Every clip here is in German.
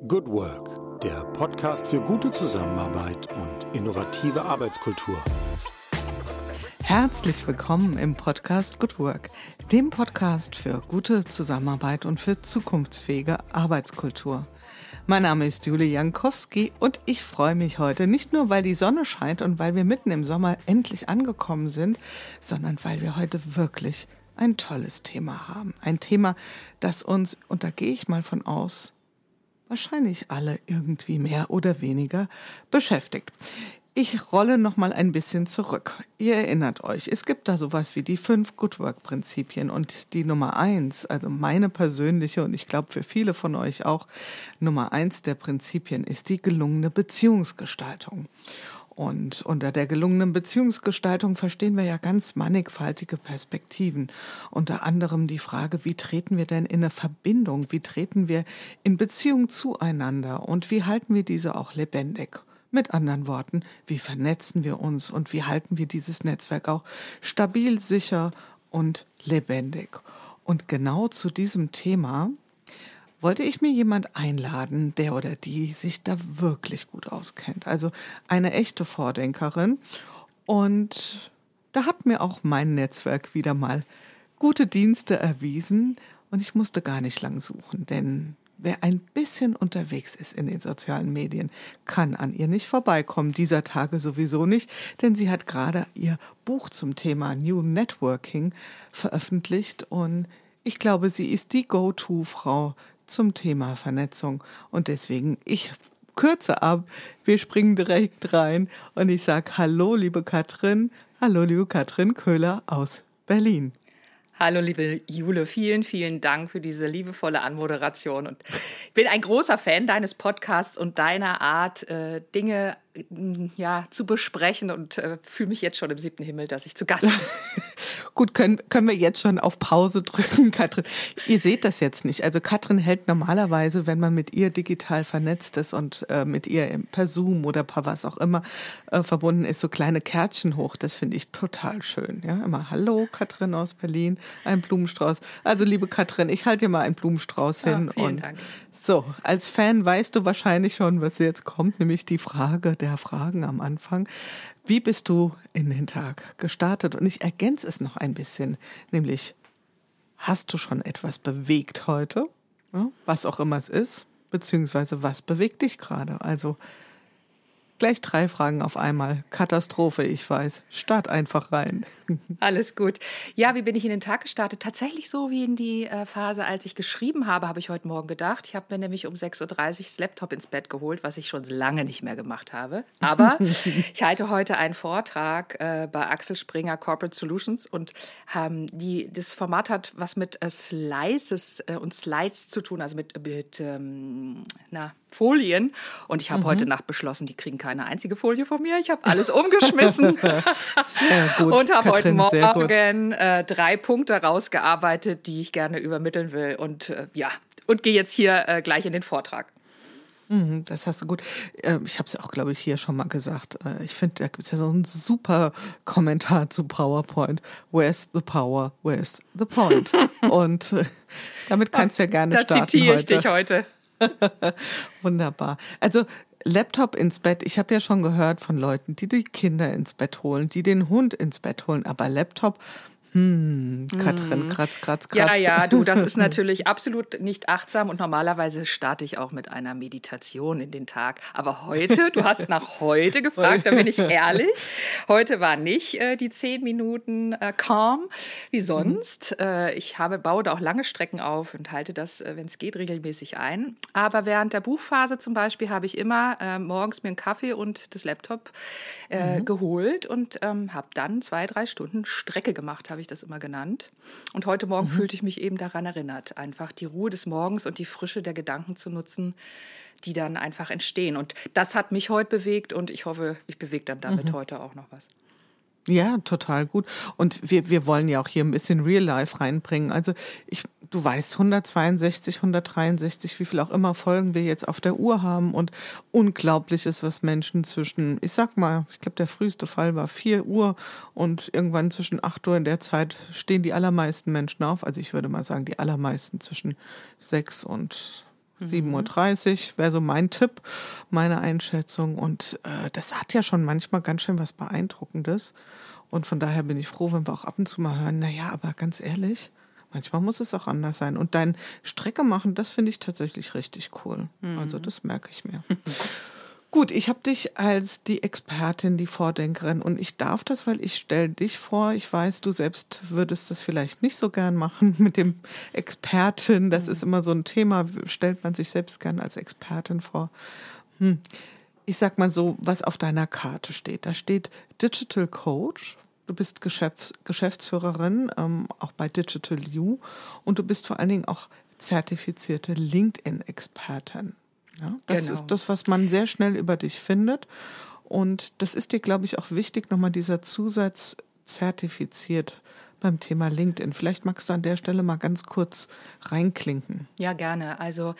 Good Work, der Podcast für gute Zusammenarbeit und innovative Arbeitskultur. Herzlich willkommen im Podcast Good Work, dem Podcast für gute Zusammenarbeit und für zukunftsfähige Arbeitskultur. Mein Name ist Julie Jankowski und ich freue mich heute nicht nur, weil die Sonne scheint und weil wir mitten im Sommer endlich angekommen sind, sondern weil wir heute wirklich ein tolles Thema haben. Ein Thema, das uns, und da gehe ich mal von aus, wahrscheinlich alle irgendwie mehr oder weniger beschäftigt. Ich rolle noch mal ein bisschen zurück. Ihr erinnert euch, es gibt da sowas wie die fünf Good Work Prinzipien und die Nummer eins, also meine persönliche und ich glaube für viele von euch auch Nummer eins der Prinzipien ist die gelungene Beziehungsgestaltung. Und unter der gelungenen Beziehungsgestaltung verstehen wir ja ganz mannigfaltige Perspektiven. Unter anderem die Frage, wie treten wir denn in eine Verbindung? Wie treten wir in Beziehung zueinander? Und wie halten wir diese auch lebendig? Mit anderen Worten, wie vernetzen wir uns und wie halten wir dieses Netzwerk auch stabil, sicher und lebendig? Und genau zu diesem Thema wollte ich mir jemand einladen, der oder die sich da wirklich gut auskennt. Also eine echte Vordenkerin. Und da hat mir auch mein Netzwerk wieder mal gute Dienste erwiesen. Und ich musste gar nicht lang suchen, denn wer ein bisschen unterwegs ist in den sozialen Medien, kann an ihr nicht vorbeikommen. Dieser Tage sowieso nicht, denn sie hat gerade ihr Buch zum Thema New Networking veröffentlicht und ich glaube, sie ist die Go-To-Frau zum Thema Vernetzung. Und deswegen, ich kürze ab, wir springen direkt rein und ich sage Hallo, liebe Katrin. Hallo, liebe Katrin Köhler aus Berlin. Hallo, liebe Jule, vielen, vielen Dank für diese liebevolle Anmoderation. Und ich bin ein großer Fan deines Podcasts und deiner Art, äh, Dinge ja, zu besprechen und äh, fühle mich jetzt schon im siebten Himmel, dass ich zu Gast bin. Gut, können, können wir jetzt schon auf Pause drücken, Katrin. Ihr seht das jetzt nicht. Also Katrin hält normalerweise, wenn man mit ihr digital vernetzt ist und äh, mit ihr per Zoom oder per was auch immer äh, verbunden ist, so kleine Kärtchen hoch. Das finde ich total schön. Ja, immer Hallo, Katrin aus Berlin, ein Blumenstrauß. Also liebe Katrin, ich halte dir mal einen Blumenstrauß hin. Ja, vielen und Dank. So, als Fan weißt du wahrscheinlich schon, was jetzt kommt, nämlich die Frage der Fragen am Anfang. Wie bist du in den Tag gestartet? Und ich ergänze es noch ein bisschen, nämlich, hast du schon etwas bewegt heute? Was auch immer es ist, beziehungsweise was bewegt dich gerade? Also, Gleich drei Fragen auf einmal. Katastrophe, ich weiß. Start einfach rein. Alles gut. Ja, wie bin ich in den Tag gestartet? Tatsächlich so wie in die äh, Phase, als ich geschrieben habe, habe ich heute Morgen gedacht. Ich habe mir nämlich um 6.30 Uhr das Laptop ins Bett geholt, was ich schon lange nicht mehr gemacht habe. Aber ich halte heute einen Vortrag äh, bei Axel Springer Corporate Solutions und ähm, die, das Format hat was mit äh, Slices äh, und Slides zu tun, also mit, mit ähm, na, Folien. Und ich habe mhm. heute Nacht beschlossen, die kriegen keine einzige Folie von mir. Ich habe alles umgeschmissen und habe heute Morgen äh, drei Punkte rausgearbeitet, die ich gerne übermitteln will. Und äh, ja, und gehe jetzt hier äh, gleich in den Vortrag. Mhm, das hast du gut. Äh, ich habe es auch, glaube ich, hier schon mal gesagt. Äh, ich finde, da gibt es ja so einen super Kommentar zu PowerPoint. Where's the power? Where's the point? Und äh, damit kannst du ja gerne da starten. Da zitiere ich dich heute. Wunderbar. Also Laptop ins Bett. Ich habe ja schon gehört von Leuten, die die Kinder ins Bett holen, die den Hund ins Bett holen. Aber Laptop, hm, Katrin, kratz, kratz, kratz. Ja, ja, du, das ist natürlich absolut nicht achtsam und normalerweise starte ich auch mit einer Meditation in den Tag. Aber heute, du hast nach heute gefragt, da bin ich ehrlich. Heute war nicht äh, die zehn Minuten äh, calm wie mhm. sonst. Mhm. Äh, ich habe, baue da auch lange Strecken auf und halte das, äh, wenn es geht, regelmäßig ein. Aber während der Buchphase zum Beispiel habe ich immer äh, morgens mir einen Kaffee und das Laptop äh, mhm. geholt und ähm, habe dann zwei, drei Stunden Strecke gemacht, habe ich das immer genannt. Und heute Morgen mhm. fühlte ich mich eben daran erinnert, einfach die Ruhe des Morgens und die Frische der Gedanken zu nutzen, die dann einfach entstehen. Und das hat mich heute bewegt und ich hoffe, ich bewege dann damit mhm. heute auch noch was. Ja, total gut. Und wir, wir wollen ja auch hier ein bisschen Real Life reinbringen. Also ich, du weißt, 162, 163, wie viel auch immer Folgen wir jetzt auf der Uhr haben und unglaublich ist, was Menschen zwischen, ich sag mal, ich glaube, der früheste Fall war 4 Uhr und irgendwann zwischen 8 Uhr in der Zeit stehen die allermeisten Menschen auf. Also ich würde mal sagen, die allermeisten zwischen 6 und. 7.30 Uhr wäre so mein Tipp, meine Einschätzung. Und äh, das hat ja schon manchmal ganz schön was Beeindruckendes. Und von daher bin ich froh, wenn wir auch ab und zu mal hören, naja, aber ganz ehrlich, manchmal muss es auch anders sein. Und dein Strecke machen, das finde ich tatsächlich richtig cool. Mhm. Also das merke ich mir. Gut, ich habe dich als die Expertin, die Vordenkerin und ich darf das, weil ich stelle dich vor. Ich weiß, du selbst würdest das vielleicht nicht so gern machen mit dem Expertin. Das ist immer so ein Thema, stellt man sich selbst gern als Expertin vor. Hm. Ich sag mal so, was auf deiner Karte steht. Da steht Digital Coach. Du bist Geschäfts Geschäftsführerin, ähm, auch bei Digital You und du bist vor allen Dingen auch zertifizierte LinkedIn-Expertin. Ja, das genau. ist das, was man sehr schnell über dich findet. Und das ist dir, glaube ich, auch wichtig, nochmal dieser Zusatz zertifiziert beim Thema LinkedIn. Vielleicht magst du an der Stelle mal ganz kurz reinklinken. Ja, gerne. Also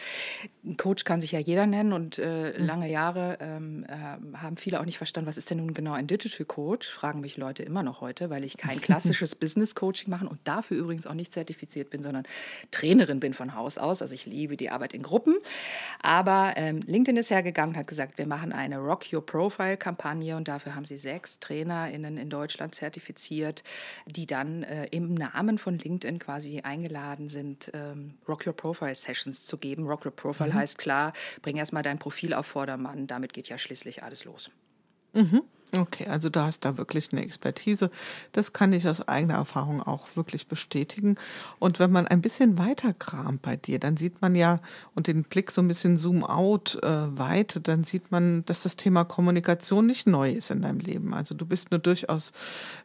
ein Coach kann sich ja jeder nennen und äh, mhm. lange Jahre ähm, äh, haben viele auch nicht verstanden, was ist denn nun genau ein Digital Coach? Fragen mich Leute immer noch heute, weil ich kein klassisches Business Coaching mache und dafür übrigens auch nicht zertifiziert bin, sondern Trainerin bin von Haus aus. Also ich liebe die Arbeit in Gruppen. Aber ähm, LinkedIn ist hergegangen und hat gesagt, wir machen eine Rock Your Profile Kampagne und dafür haben sie sechs TrainerInnen in Deutschland zertifiziert, die dann äh, im Namen von LinkedIn quasi eingeladen sind, ähm, Rock Your Profile Sessions zu geben. Rock Your Profile mhm. heißt klar, bring erstmal dein Profil auf Vordermann. Damit geht ja schließlich alles los. Mhm. Okay, also du hast da wirklich eine Expertise. Das kann ich aus eigener Erfahrung auch wirklich bestätigen. Und wenn man ein bisschen weiter kramt bei dir, dann sieht man ja und den Blick so ein bisschen zoom out äh, weit, dann sieht man, dass das Thema Kommunikation nicht neu ist in deinem Leben. Also du bist eine durchaus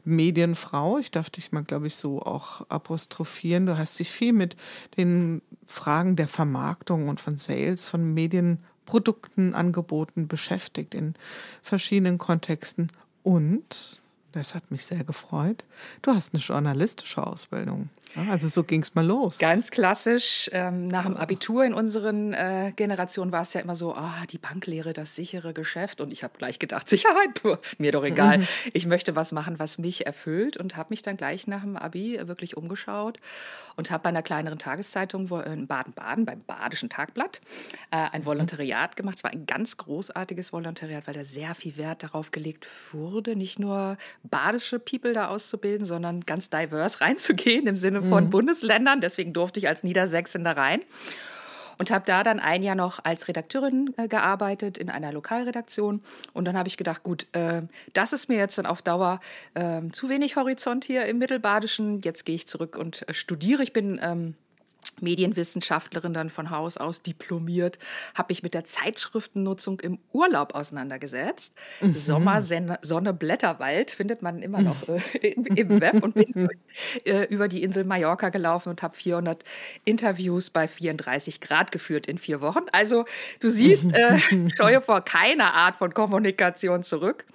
Medienfrau. Ich darf dich mal, glaube ich, so auch apostrophieren. Du hast dich viel mit den Fragen der Vermarktung und von Sales, von Medien Produkten, Angeboten beschäftigt in verschiedenen Kontexten. Und, das hat mich sehr gefreut, du hast eine journalistische Ausbildung. Also so ging es mal los. Ganz klassisch. Ähm, nach dem Abitur in unseren äh, Generationen war es ja immer so, ah, die Banklehre, das sichere Geschäft. Und ich habe gleich gedacht, Sicherheit, mir doch egal. Mhm. Ich möchte was machen, was mich erfüllt und habe mich dann gleich nach dem Abi wirklich umgeschaut und habe bei einer kleineren Tageszeitung in Baden-Baden, beim Badischen Tagblatt, äh, ein mhm. Volontariat gemacht. Es war ein ganz großartiges Volontariat, weil da sehr viel Wert darauf gelegt wurde, nicht nur badische People da auszubilden, sondern ganz divers reinzugehen im Sinne von mhm. Bundesländern. Deswegen durfte ich als Niedersächsin da rein und habe da dann ein Jahr noch als Redakteurin äh, gearbeitet in einer Lokalredaktion. Und dann habe ich gedacht, gut, äh, das ist mir jetzt dann auf Dauer äh, zu wenig Horizont hier im Mittelbadischen. Jetzt gehe ich zurück und äh, studiere. Ich bin ähm, Medienwissenschaftlerin dann von Haus aus diplomiert, habe mich mit der Zeitschriftennutzung im Urlaub auseinandergesetzt. Mhm. Sommer, Sonne, Blätterwald findet man immer noch äh, im, im, Web und bin äh, über die Insel Mallorca gelaufen und habe 400 Interviews bei 34 Grad geführt in vier Wochen. Also du siehst, äh, scheue vor keiner Art von Kommunikation zurück.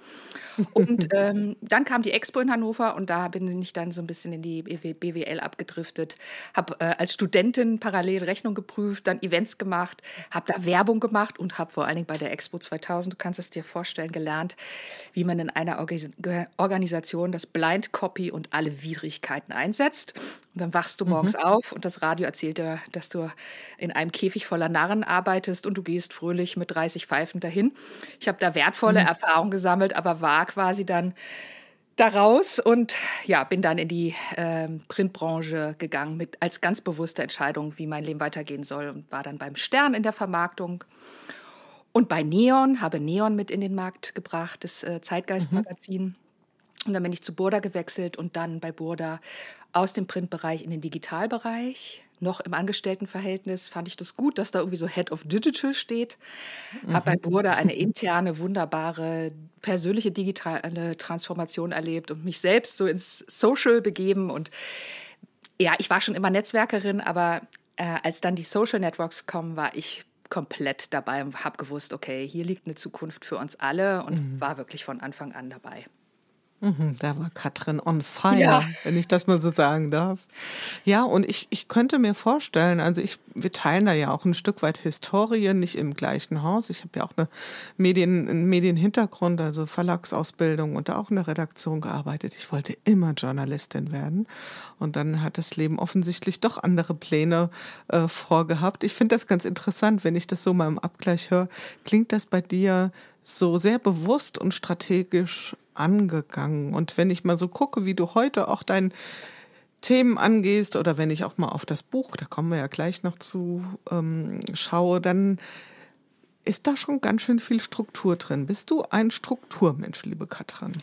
Und ähm, dann kam die Expo in Hannover und da bin ich dann so ein bisschen in die BWL abgedriftet, habe äh, als Studentin parallel Rechnung geprüft, dann Events gemacht, habe da Werbung gemacht und habe vor allen Dingen bei der Expo 2000, du kannst es dir vorstellen, gelernt, wie man in einer Organisation das Blind Copy und alle Widrigkeiten einsetzt. Und dann wachst du morgens mhm. auf und das Radio erzählt dir, dass du in einem Käfig voller Narren arbeitest und du gehst fröhlich mit 30 Pfeifen dahin. Ich habe da wertvolle mhm. Erfahrungen gesammelt, aber war quasi dann daraus und ja, bin dann in die äh, Printbranche gegangen mit als ganz bewusste Entscheidung, wie mein Leben weitergehen soll und war dann beim Stern in der Vermarktung und bei Neon, habe Neon mit in den Markt gebracht, das äh, Zeitgeistmagazin. Mhm. Und dann bin ich zu Burda gewechselt und dann bei Burda aus dem Printbereich in den Digitalbereich. Noch im Angestelltenverhältnis fand ich das gut, dass da irgendwie so Head of Digital steht. Mhm. Habe bei Burda eine interne, wunderbare, persönliche digitale Transformation erlebt und mich selbst so ins Social begeben. Und ja, ich war schon immer Netzwerkerin, aber äh, als dann die Social Networks kommen, war ich komplett dabei und habe gewusst, okay, hier liegt eine Zukunft für uns alle und mhm. war wirklich von Anfang an dabei. Mhm, da war Katrin on fire, ja. wenn ich das mal so sagen darf. Ja, und ich, ich könnte mir vorstellen, also ich, wir teilen da ja auch ein Stück weit Historie, nicht im gleichen Haus. Ich habe ja auch eine Medien, einen Medienhintergrund, also Verlagsausbildung und da auch in der Redaktion gearbeitet. Ich wollte immer Journalistin werden. Und dann hat das Leben offensichtlich doch andere Pläne äh, vorgehabt. Ich finde das ganz interessant, wenn ich das so mal im Abgleich höre. Klingt das bei dir so sehr bewusst und strategisch angegangen. Und wenn ich mal so gucke, wie du heute auch dein Themen angehst oder wenn ich auch mal auf das Buch, da kommen wir ja gleich noch zu, ähm, schaue, dann ist da schon ganz schön viel Struktur drin. Bist du ein Strukturmensch, liebe Katrin?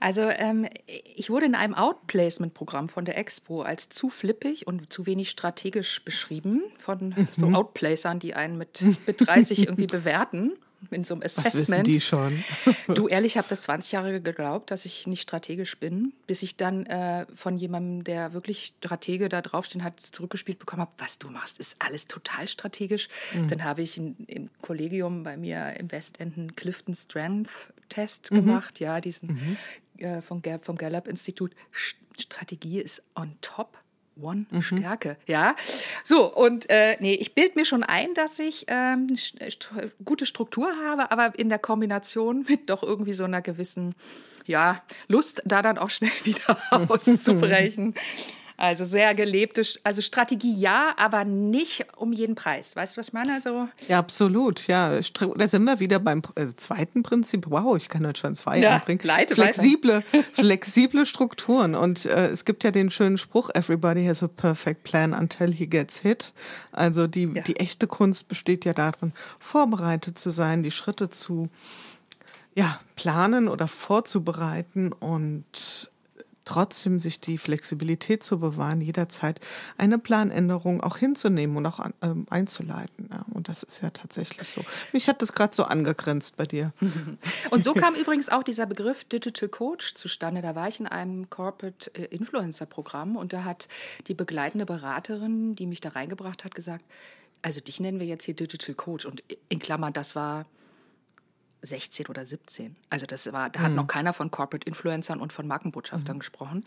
Also ähm, ich wurde in einem Outplacement-Programm von der Expo als zu flippig und zu wenig strategisch beschrieben von mhm. so Outplacern, die einen mit, mit 30 irgendwie bewerten in so einem Assessment. Was wissen die schon? du, ehrlich, ich habe das 20 Jahre geglaubt, dass ich nicht strategisch bin, bis ich dann äh, von jemandem, der wirklich Stratege da draufstehen hat, zurückgespielt bekommen habe, was du machst, ist alles total strategisch. Mhm. Dann habe ich in, im Kollegium bei mir im Westend einen Clifton Strength Test mhm. gemacht, ja, diesen mhm. äh, vom, vom Gallup Institut. Strategie ist on top. One mhm. Stärke, ja. So, und äh, nee, ich bilde mir schon ein, dass ich ähm, st gute Struktur habe, aber in der Kombination mit doch irgendwie so einer gewissen, ja, Lust, da dann auch schnell wieder auszubrechen. Also sehr gelebte, also Strategie ja, aber nicht um jeden Preis. Weißt du, was ich meine? Also ja, absolut. Ja, da sind wir wieder beim äh, zweiten Prinzip. Wow, ich kann heute schon zwei ja, anbringen. Leite, flexible, flexible Strukturen. Und äh, es gibt ja den schönen Spruch, everybody has a perfect plan until he gets hit. Also die, ja. die echte Kunst besteht ja darin, vorbereitet zu sein, die Schritte zu ja, planen oder vorzubereiten und trotzdem sich die Flexibilität zu bewahren, jederzeit eine Planänderung auch hinzunehmen und auch ähm, einzuleiten. Ja, und das ist ja tatsächlich so. Mich hat das gerade so angegrenzt bei dir. Und so kam übrigens auch dieser Begriff Digital Coach zustande. Da war ich in einem Corporate äh, Influencer Programm und da hat die begleitende Beraterin, die mich da reingebracht hat, gesagt, also dich nennen wir jetzt hier Digital Coach. Und in Klammern, das war 16 oder 17. Also das war, da hat hm. noch keiner von Corporate Influencern und von Markenbotschaftern mhm. gesprochen.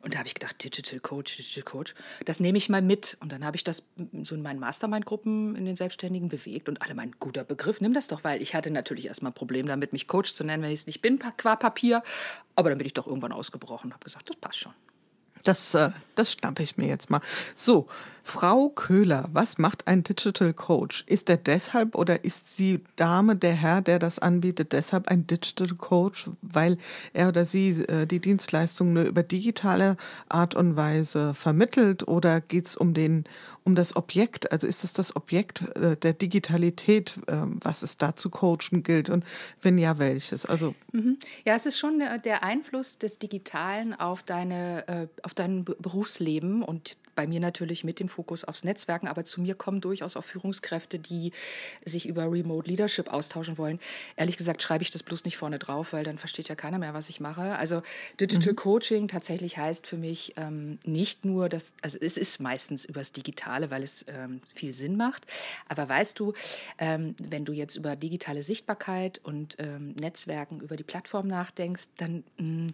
Und da habe ich gedacht, Digital Coach, Digital Coach, das nehme ich mal mit. Und dann habe ich das so in meinen Mastermind-Gruppen in den Selbstständigen bewegt und alle mein guter Begriff, nimm das doch, weil ich hatte natürlich erstmal ein Problem damit, mich Coach zu nennen, wenn ich es nicht bin, qua Papier. Aber dann bin ich doch irgendwann ausgebrochen und habe gesagt, das passt schon. Das, äh, das schnappe ich mir jetzt mal. So, Frau Köhler, was macht ein Digital Coach? Ist er deshalb oder ist die Dame, der Herr, der das anbietet, deshalb ein Digital Coach, weil er oder sie äh, die Dienstleistung nur über digitale Art und Weise vermittelt oder geht es um den um das Objekt, also ist es das Objekt äh, der Digitalität, äh, was es da zu coachen gilt und wenn ja, welches? Also mhm. ja, es ist schon der, der Einfluss des Digitalen auf deine äh, auf dein Berufsleben und bei mir natürlich mit dem Fokus aufs Netzwerken, aber zu mir kommen durchaus auch Führungskräfte, die sich über Remote Leadership austauschen wollen. Ehrlich gesagt schreibe ich das bloß nicht vorne drauf, weil dann versteht ja keiner mehr, was ich mache. Also Digital mhm. Coaching tatsächlich heißt für mich ähm, nicht nur, dass, also es ist meistens übers Digitale, weil es ähm, viel Sinn macht. Aber weißt du, ähm, wenn du jetzt über digitale Sichtbarkeit und ähm, Netzwerken über die Plattform nachdenkst, dann mh, mm,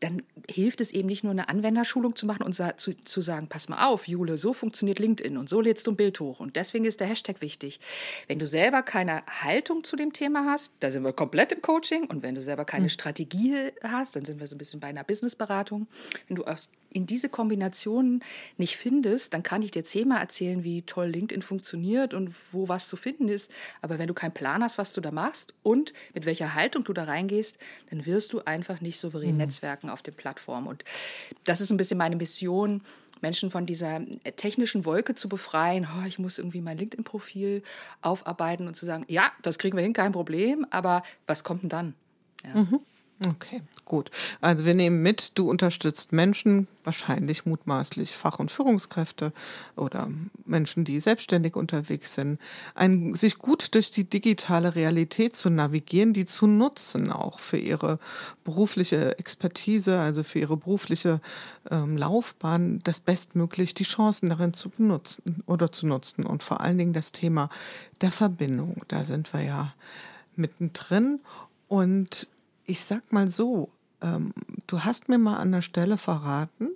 dann hilft es eben nicht nur eine Anwenderschulung zu machen und zu, zu, sagen, pass mal auf, Jule, so funktioniert LinkedIn und so lädst du ein Bild hoch und deswegen ist der Hashtag wichtig. Wenn du selber keine Haltung zu dem Thema hast, da sind wir komplett im Coaching und wenn du selber keine mhm. Strategie hast, dann sind wir so ein bisschen bei einer Businessberatung. Wenn du aus in diese Kombinationen nicht findest, dann kann ich dir zehnmal erzählen, wie toll LinkedIn funktioniert und wo was zu finden ist. Aber wenn du keinen Plan hast, was du da machst und mit welcher Haltung du da reingehst, dann wirst du einfach nicht souverän mhm. netzwerken auf den Plattformen. Und das ist ein bisschen meine Mission, Menschen von dieser technischen Wolke zu befreien. Oh, ich muss irgendwie mein LinkedIn-Profil aufarbeiten und zu sagen, ja, das kriegen wir hin, kein Problem, aber was kommt denn dann? Ja. Mhm. Okay, gut. Also wir nehmen mit, du unterstützt Menschen, wahrscheinlich mutmaßlich Fach- und Führungskräfte oder Menschen, die selbstständig unterwegs sind, ein, sich gut durch die digitale Realität zu navigieren, die zu nutzen, auch für ihre berufliche Expertise, also für ihre berufliche ähm, Laufbahn, das bestmöglich die Chancen darin zu benutzen oder zu nutzen. Und vor allen Dingen das Thema der Verbindung. Da sind wir ja mittendrin. Und ich sag mal so, ähm, du hast mir mal an der Stelle verraten,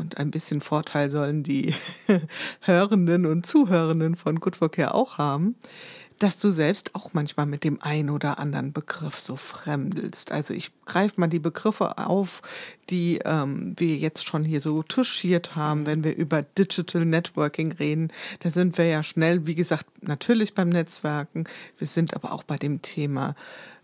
und ein bisschen Vorteil sollen die Hörenden und Zuhörenden von Good ja auch haben, dass du selbst auch manchmal mit dem einen oder anderen Begriff so fremdelst. Also ich greife mal die Begriffe auf, die ähm, wir jetzt schon hier so touchiert haben, wenn wir über Digital Networking reden. Da sind wir ja schnell, wie gesagt, natürlich beim Netzwerken. Wir sind aber auch bei dem Thema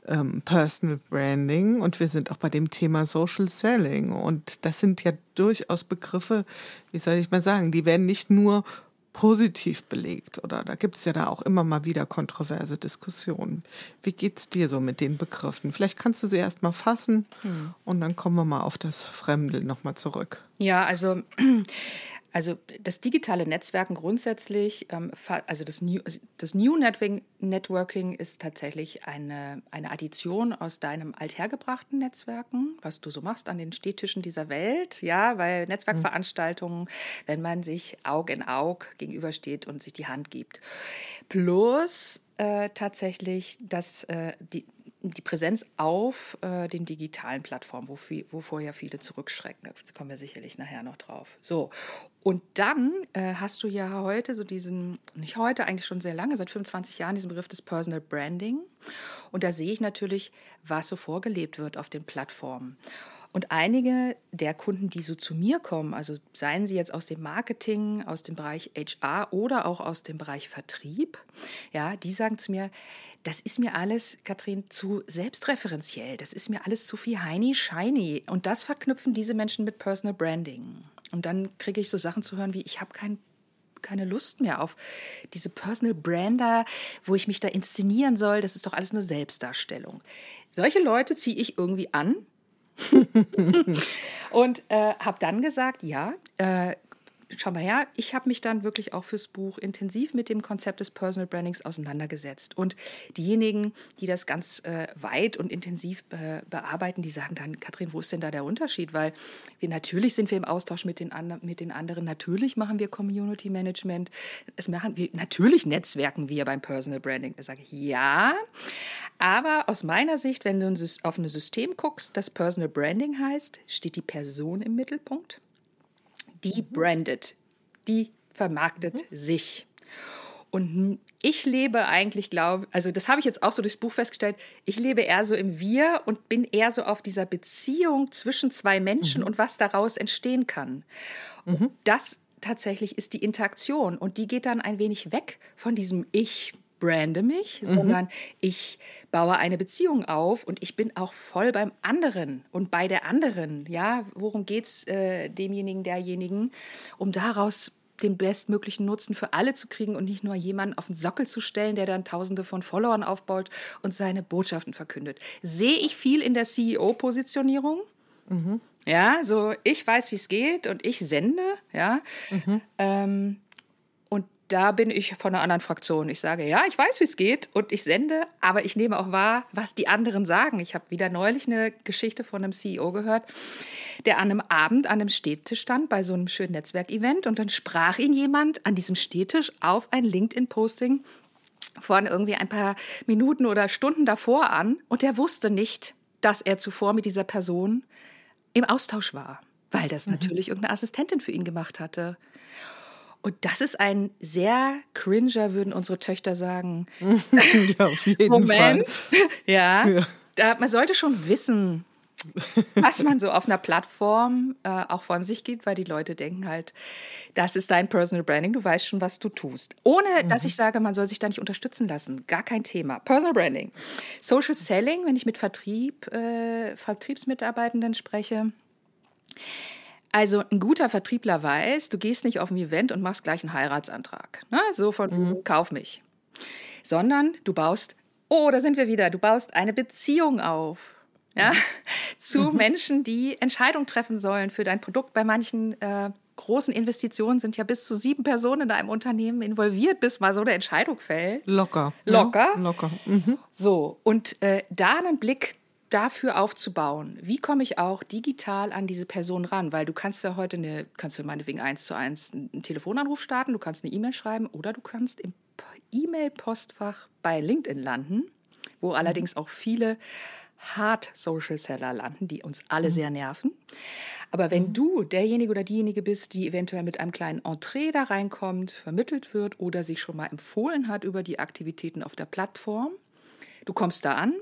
ähm, Personal Branding und wir sind auch bei dem Thema Social Selling. Und das sind ja durchaus Begriffe, wie soll ich mal sagen, die werden nicht nur positiv belegt oder da gibt es ja da auch immer mal wieder kontroverse Diskussionen. Wie geht es dir so mit den Begriffen? Vielleicht kannst du sie erst mal fassen hm. und dann kommen wir mal auf das Fremde nochmal zurück. Ja, also also das digitale Netzwerken grundsätzlich, ähm, also das New, das New Networking ist tatsächlich eine, eine Addition aus deinem althergebrachten Netzwerken, was du so machst an den Städtischen dieser Welt, ja, weil Netzwerkveranstaltungen, wenn man sich Aug in Aug gegenübersteht und sich die Hand gibt. Plus äh, tatsächlich, dass äh, die, die Präsenz auf äh, den digitalen Plattformen, wovor ja viele zurückschrecken. Da kommen wir sicherlich nachher noch drauf. So, und dann äh, hast du ja heute so diesen, nicht heute, eigentlich schon sehr lange, seit 25 Jahren, diesen Begriff des Personal Branding. Und da sehe ich natürlich, was so vorgelebt wird auf den Plattformen. Und einige der Kunden, die so zu mir kommen, also seien sie jetzt aus dem Marketing, aus dem Bereich HR oder auch aus dem Bereich Vertrieb, ja, die sagen zu mir, das ist mir alles, Katrin, zu selbstreferenziell. Das ist mir alles zu viel heini shiny. Und das verknüpfen diese Menschen mit Personal Branding. Und dann kriege ich so Sachen zu hören wie, ich habe kein keine Lust mehr auf diese Personal Brander, wo ich mich da inszenieren soll. Das ist doch alles nur Selbstdarstellung. Solche Leute ziehe ich irgendwie an. und äh, habe dann gesagt, ja, äh, schau mal her, ich habe mich dann wirklich auch fürs Buch intensiv mit dem Konzept des Personal Brandings auseinandergesetzt. Und diejenigen, die das ganz äh, weit und intensiv be bearbeiten, die sagen dann, Katrin, wo ist denn da der Unterschied? Weil wir natürlich sind wir im Austausch mit den, mit den anderen, natürlich machen wir Community Management, es machen wir, natürlich netzwerken wir beim Personal Branding. Da sage ich, ja, aber aus meiner Sicht, wenn du auf ein System guckst, das Personal Branding heißt, steht die Person im Mittelpunkt die brandet, die vermarktet mhm. sich. Und ich lebe eigentlich, glaube also das habe ich jetzt auch so durchs Buch festgestellt, ich lebe eher so im Wir und bin eher so auf dieser Beziehung zwischen zwei Menschen mhm. und was daraus entstehen kann. Mhm. Das tatsächlich ist die Interaktion und die geht dann ein wenig weg von diesem Ich brande mich, mhm. sondern ich baue eine Beziehung auf und ich bin auch voll beim anderen und bei der anderen. Ja, worum geht es äh, demjenigen, derjenigen, um daraus den bestmöglichen Nutzen für alle zu kriegen und nicht nur jemanden auf den Sockel zu stellen, der dann tausende von Followern aufbaut und seine Botschaften verkündet. Sehe ich viel in der CEO-Positionierung? Mhm. Ja, so ich weiß, wie es geht und ich sende, ja. Mhm. Ähm, da bin ich von einer anderen Fraktion. Ich sage, ja, ich weiß, wie es geht und ich sende, aber ich nehme auch wahr, was die anderen sagen. Ich habe wieder neulich eine Geschichte von einem CEO gehört, der an einem Abend an einem Städtisch stand bei so einem schönen Netzwerkevent und dann sprach ihn jemand an diesem Städtisch auf ein LinkedIn-Posting von irgendwie ein paar Minuten oder Stunden davor an und er wusste nicht, dass er zuvor mit dieser Person im Austausch war, weil das mhm. natürlich irgendeine Assistentin für ihn gemacht hatte. Und das ist ein sehr cringer, würden unsere Töchter sagen. ja, auf jeden Moment. Fall. ja, ja. Da, man sollte schon wissen, was man so auf einer Plattform äh, auch von sich gibt, weil die Leute denken halt, das ist dein Personal Branding, du weißt schon, was du tust. Ohne mhm. dass ich sage, man soll sich da nicht unterstützen lassen. Gar kein Thema. Personal Branding. Social Selling, wenn ich mit Vertrieb, äh, Vertriebsmitarbeitenden spreche. Also ein guter Vertriebler weiß, du gehst nicht auf ein Event und machst gleich einen Heiratsantrag. Ne? So von, mhm. kauf mich. Sondern du baust, oh, da sind wir wieder, du baust eine Beziehung auf. Ja? Mhm. Zu mhm. Menschen, die Entscheidungen treffen sollen für dein Produkt. Bei manchen äh, großen Investitionen sind ja bis zu sieben Personen in einem Unternehmen involviert, bis mal so eine Entscheidung fällt. Locker. Locker. Ja, locker. Mhm. So, und äh, da einen Blick dafür aufzubauen, wie komme ich auch digital an diese Person ran? Weil du kannst ja heute eine, kannst du meinetwegen eins zu eins einen Telefonanruf starten, du kannst eine E-Mail schreiben oder du kannst im E-Mail-Postfach bei LinkedIn landen, wo mhm. allerdings auch viele Hard Social Seller landen, die uns alle mhm. sehr nerven. Aber wenn mhm. du derjenige oder diejenige bist, die eventuell mit einem kleinen Entree da reinkommt, vermittelt wird oder sich schon mal empfohlen hat über die Aktivitäten auf der Plattform, du kommst da an,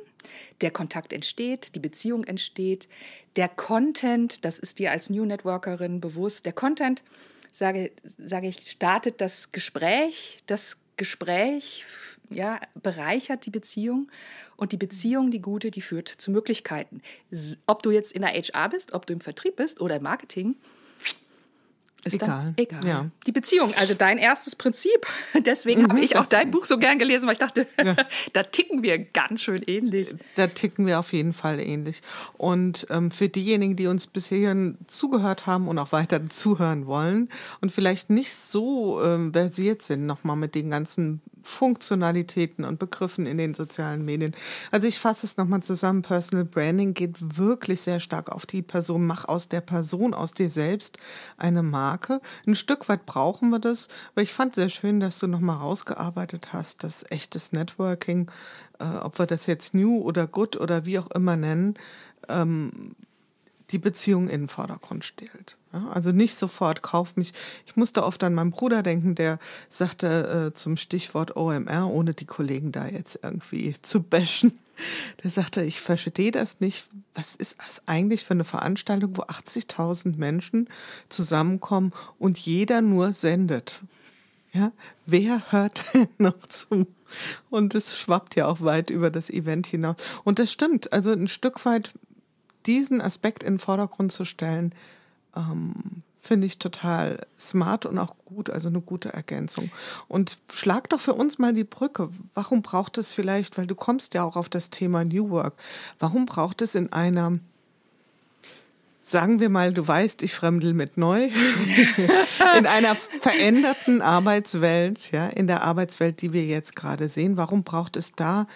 der Kontakt entsteht, die Beziehung entsteht, der Content, das ist dir als New Networkerin bewusst, der Content, sage, sage ich, startet das Gespräch, das Gespräch ja, bereichert die Beziehung. Und die Beziehung, die gute, die führt zu Möglichkeiten. Ob du jetzt in der HR bist, ob du im Vertrieb bist oder im Marketing, ist egal. egal. Ja. Die Beziehung, also dein erstes Prinzip. Deswegen mhm, habe ich auch dein Buch so gern gelesen, weil ich dachte, ja. da ticken wir ganz schön ähnlich. Da ticken wir auf jeden Fall ähnlich. Und ähm, für diejenigen, die uns bisher zugehört haben und auch weiter zuhören wollen und vielleicht nicht so ähm, versiert sind, nochmal mit den ganzen Funktionalitäten und Begriffen in den sozialen Medien. Also ich fasse es nochmal zusammen. Personal Branding geht wirklich sehr stark auf die Person. Mach aus der Person, aus dir selbst eine Marke. Ein Stück weit brauchen wir das, aber ich fand sehr schön, dass du nochmal rausgearbeitet hast, dass echtes Networking, äh, ob wir das jetzt New oder Good oder wie auch immer nennen, ähm, die Beziehung in den Vordergrund stellt. Also nicht sofort kauf mich. Ich musste oft an meinen Bruder denken, der sagte äh, zum Stichwort OMR, ohne die Kollegen da jetzt irgendwie zu bashen, der sagte, ich verstehe das nicht. Was ist das eigentlich für eine Veranstaltung, wo 80.000 Menschen zusammenkommen und jeder nur sendet? Ja, wer hört denn noch zu? Und es schwappt ja auch weit über das Event hinaus. Und das stimmt. Also ein Stück weit diesen Aspekt in den Vordergrund zu stellen, ähm, finde ich total smart und auch gut, also eine gute Ergänzung. Und schlag doch für uns mal die Brücke. Warum braucht es vielleicht, weil du kommst ja auch auf das Thema New Work, warum braucht es in einer sagen wir mal, du weißt, ich fremdel mit neu, in einer veränderten Arbeitswelt, ja, in der Arbeitswelt, die wir jetzt gerade sehen, warum braucht es da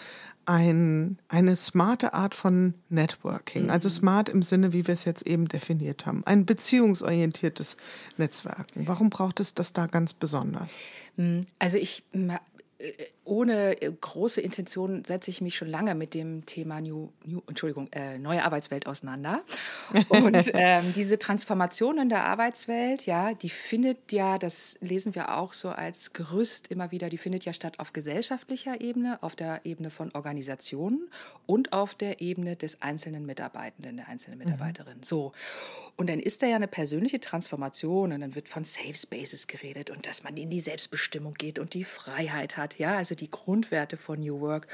ein, eine smarte Art von Networking. Mhm. Also smart im Sinne, wie wir es jetzt eben definiert haben. Ein beziehungsorientiertes Netzwerken. Warum braucht es das da ganz besonders? Also ich ohne große Intention setze ich mich schon lange mit dem Thema New, New Entschuldigung, äh, neue Arbeitswelt auseinander. Und ähm, diese Transformation in der Arbeitswelt, ja, die findet ja, das lesen wir auch so als Gerüst immer wieder, die findet ja statt auf gesellschaftlicher Ebene, auf der Ebene von Organisationen und auf der Ebene des einzelnen Mitarbeitenden, der einzelnen mhm. Mitarbeiterin. Mhm. So. Und dann ist da ja eine persönliche Transformation und dann wird von Safe Spaces geredet und dass man in die Selbstbestimmung geht und die Freiheit hat, ja, also die Grundwerte von New Work.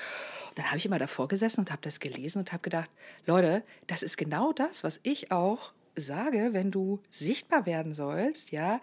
Und dann habe ich immer davor gesessen und habe das gelesen und habe gedacht, Leute, das ist genau das, was ich auch sage, wenn du sichtbar werden sollst, ja,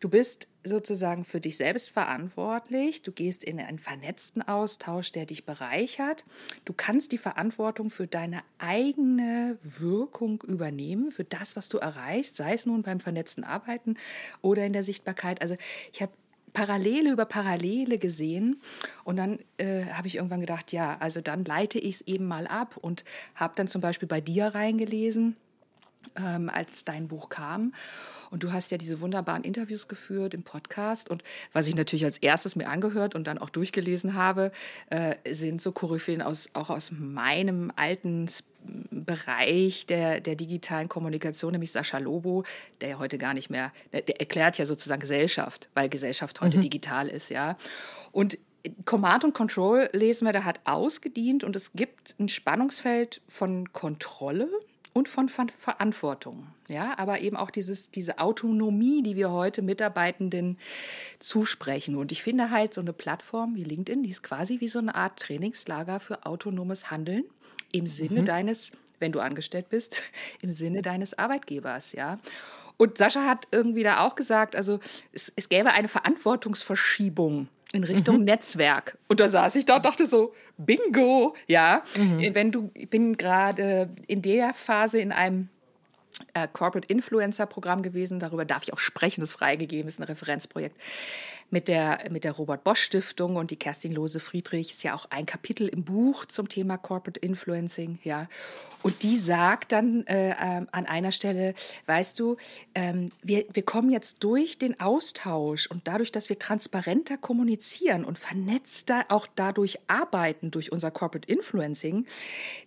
du bist sozusagen für dich selbst verantwortlich, du gehst in einen vernetzten Austausch, der dich bereichert, du kannst die Verantwortung für deine eigene Wirkung übernehmen, für das, was du erreichst, sei es nun beim vernetzten Arbeiten oder in der Sichtbarkeit. Also ich habe Parallele über Parallele gesehen. Und dann äh, habe ich irgendwann gedacht, ja, also dann leite ich es eben mal ab und habe dann zum Beispiel bei dir reingelesen ähm, als dein Buch kam. Und du hast ja diese wunderbaren Interviews geführt im Podcast. Und was ich natürlich als erstes mir angehört und dann auch durchgelesen habe, äh, sind so Koryphäen aus, auch aus meinem alten Bereich der, der digitalen Kommunikation, nämlich Sascha Lobo, der ja heute gar nicht mehr, der, der erklärt ja sozusagen Gesellschaft, weil Gesellschaft heute mhm. digital ist, ja. Und Command und Control lesen wir, da hat ausgedient und es gibt ein Spannungsfeld von Kontrolle, und von Verantwortung. Ja, aber eben auch dieses, diese Autonomie, die wir heute Mitarbeitenden zusprechen. Und ich finde halt so eine Plattform wie LinkedIn, die ist quasi wie so eine Art Trainingslager für autonomes Handeln im Sinne mhm. deines, wenn du angestellt bist, im Sinne deines Arbeitgebers, ja. Und Sascha hat irgendwie da auch gesagt, also es, es gäbe eine Verantwortungsverschiebung in Richtung mhm. Netzwerk. Und da saß ich da und dachte so, Bingo, ja. Mhm. Wenn du, ich bin gerade in der Phase in einem äh, Corporate Influencer Programm gewesen, darüber darf ich auch sprechen, das ist freigegeben, ist ein Referenzprojekt mit der, mit der Robert Bosch Stiftung und die Kerstin Lose Friedrich ist ja auch ein Kapitel im Buch zum Thema Corporate Influencing, ja. Und die sagt dann äh, äh, an einer Stelle, weißt du, ähm, wir, wir kommen jetzt durch den Austausch und dadurch, dass wir transparenter kommunizieren und vernetzter auch dadurch arbeiten durch unser Corporate Influencing,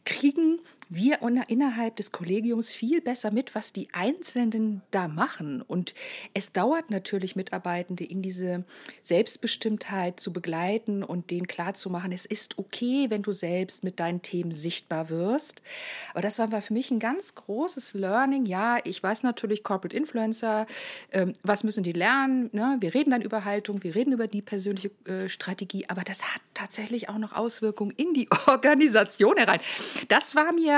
kriegen wir innerhalb des Kollegiums viel besser mit, was die Einzelnen da machen. Und es dauert natürlich, Mitarbeitende in diese Selbstbestimmtheit zu begleiten und denen klarzumachen, es ist okay, wenn du selbst mit deinen Themen sichtbar wirst. Aber das war für mich ein ganz großes Learning. Ja, ich weiß natürlich, Corporate Influencer, ähm, was müssen die lernen? Ne? Wir reden dann über Haltung, wir reden über die persönliche äh, Strategie, aber das hat tatsächlich auch noch Auswirkungen in die Organisation herein. Das war mir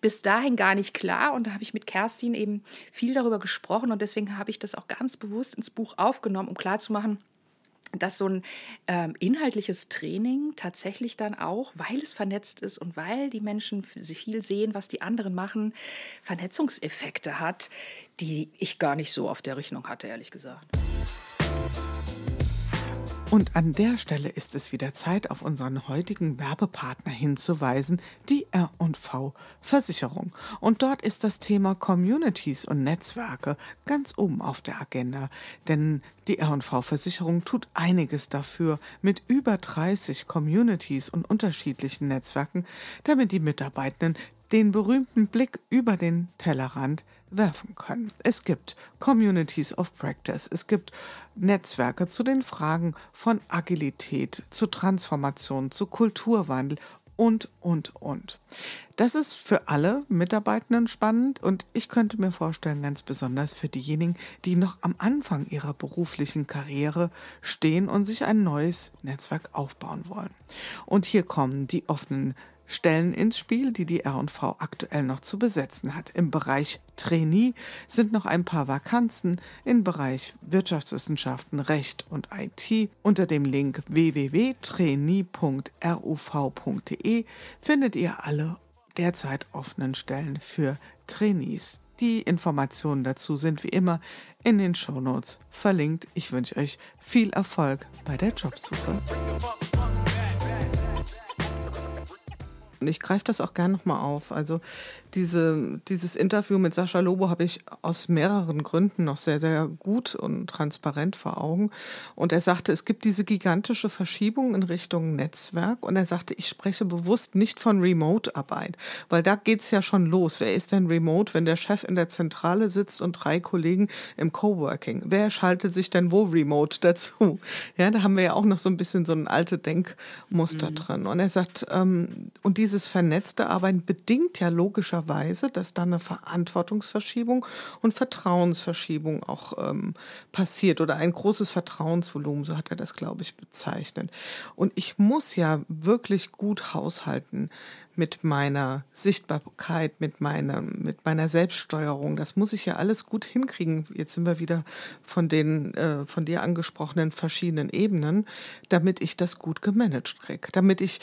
bis dahin gar nicht klar. Und da habe ich mit Kerstin eben viel darüber gesprochen. Und deswegen habe ich das auch ganz bewusst ins Buch aufgenommen, um klarzumachen, dass so ein ähm, inhaltliches Training tatsächlich dann auch, weil es vernetzt ist und weil die Menschen viel sehen, was die anderen machen, Vernetzungseffekte hat, die ich gar nicht so auf der Rechnung hatte, ehrlich gesagt. Und an der Stelle ist es wieder Zeit, auf unseren heutigen Werbepartner hinzuweisen, die R&V Versicherung. Und dort ist das Thema Communities und Netzwerke ganz oben auf der Agenda. Denn die R&V Versicherung tut einiges dafür mit über 30 Communities und unterschiedlichen Netzwerken, damit die Mitarbeitenden den berühmten Blick über den Tellerrand werfen können. Es gibt Communities of Practice, es gibt Netzwerke zu den Fragen von Agilität, zu Transformation, zu Kulturwandel und, und, und. Das ist für alle Mitarbeitenden spannend und ich könnte mir vorstellen, ganz besonders für diejenigen, die noch am Anfang ihrer beruflichen Karriere stehen und sich ein neues Netzwerk aufbauen wollen. Und hier kommen die offenen Stellen ins Spiel, die die R&V aktuell noch zu besetzen hat. Im Bereich Trainee sind noch ein paar Vakanzen, im Bereich Wirtschaftswissenschaften, Recht und IT. Unter dem Link www.trainee.ruv.de findet ihr alle derzeit offenen Stellen für Trainees. Die Informationen dazu sind wie immer in den Shownotes verlinkt. Ich wünsche euch viel Erfolg bei der Jobsuche. Ich greife das auch gerne nochmal auf. Also diese, dieses Interview mit Sascha Lobo habe ich aus mehreren Gründen noch sehr, sehr gut und transparent vor Augen. Und er sagte, es gibt diese gigantische Verschiebung in Richtung Netzwerk. Und er sagte, ich spreche bewusst nicht von Remote-Arbeit, weil da geht es ja schon los. Wer ist denn Remote, wenn der Chef in der Zentrale sitzt und drei Kollegen im Coworking? Wer schaltet sich denn wo Remote dazu? Ja, da haben wir ja auch noch so ein bisschen so ein alte Denkmuster mhm. drin. Und er sagt, ähm, und dieses vernetzte Arbeiten bedingt ja logischerweise dass da eine Verantwortungsverschiebung und Vertrauensverschiebung auch ähm, passiert oder ein großes Vertrauensvolumen, so hat er das, glaube ich, bezeichnet. Und ich muss ja wirklich gut haushalten mit meiner Sichtbarkeit, mit meiner, mit meiner Selbststeuerung. Das muss ich ja alles gut hinkriegen. Jetzt sind wir wieder von den äh, von dir angesprochenen verschiedenen Ebenen, damit ich das gut gemanagt kriege, damit ich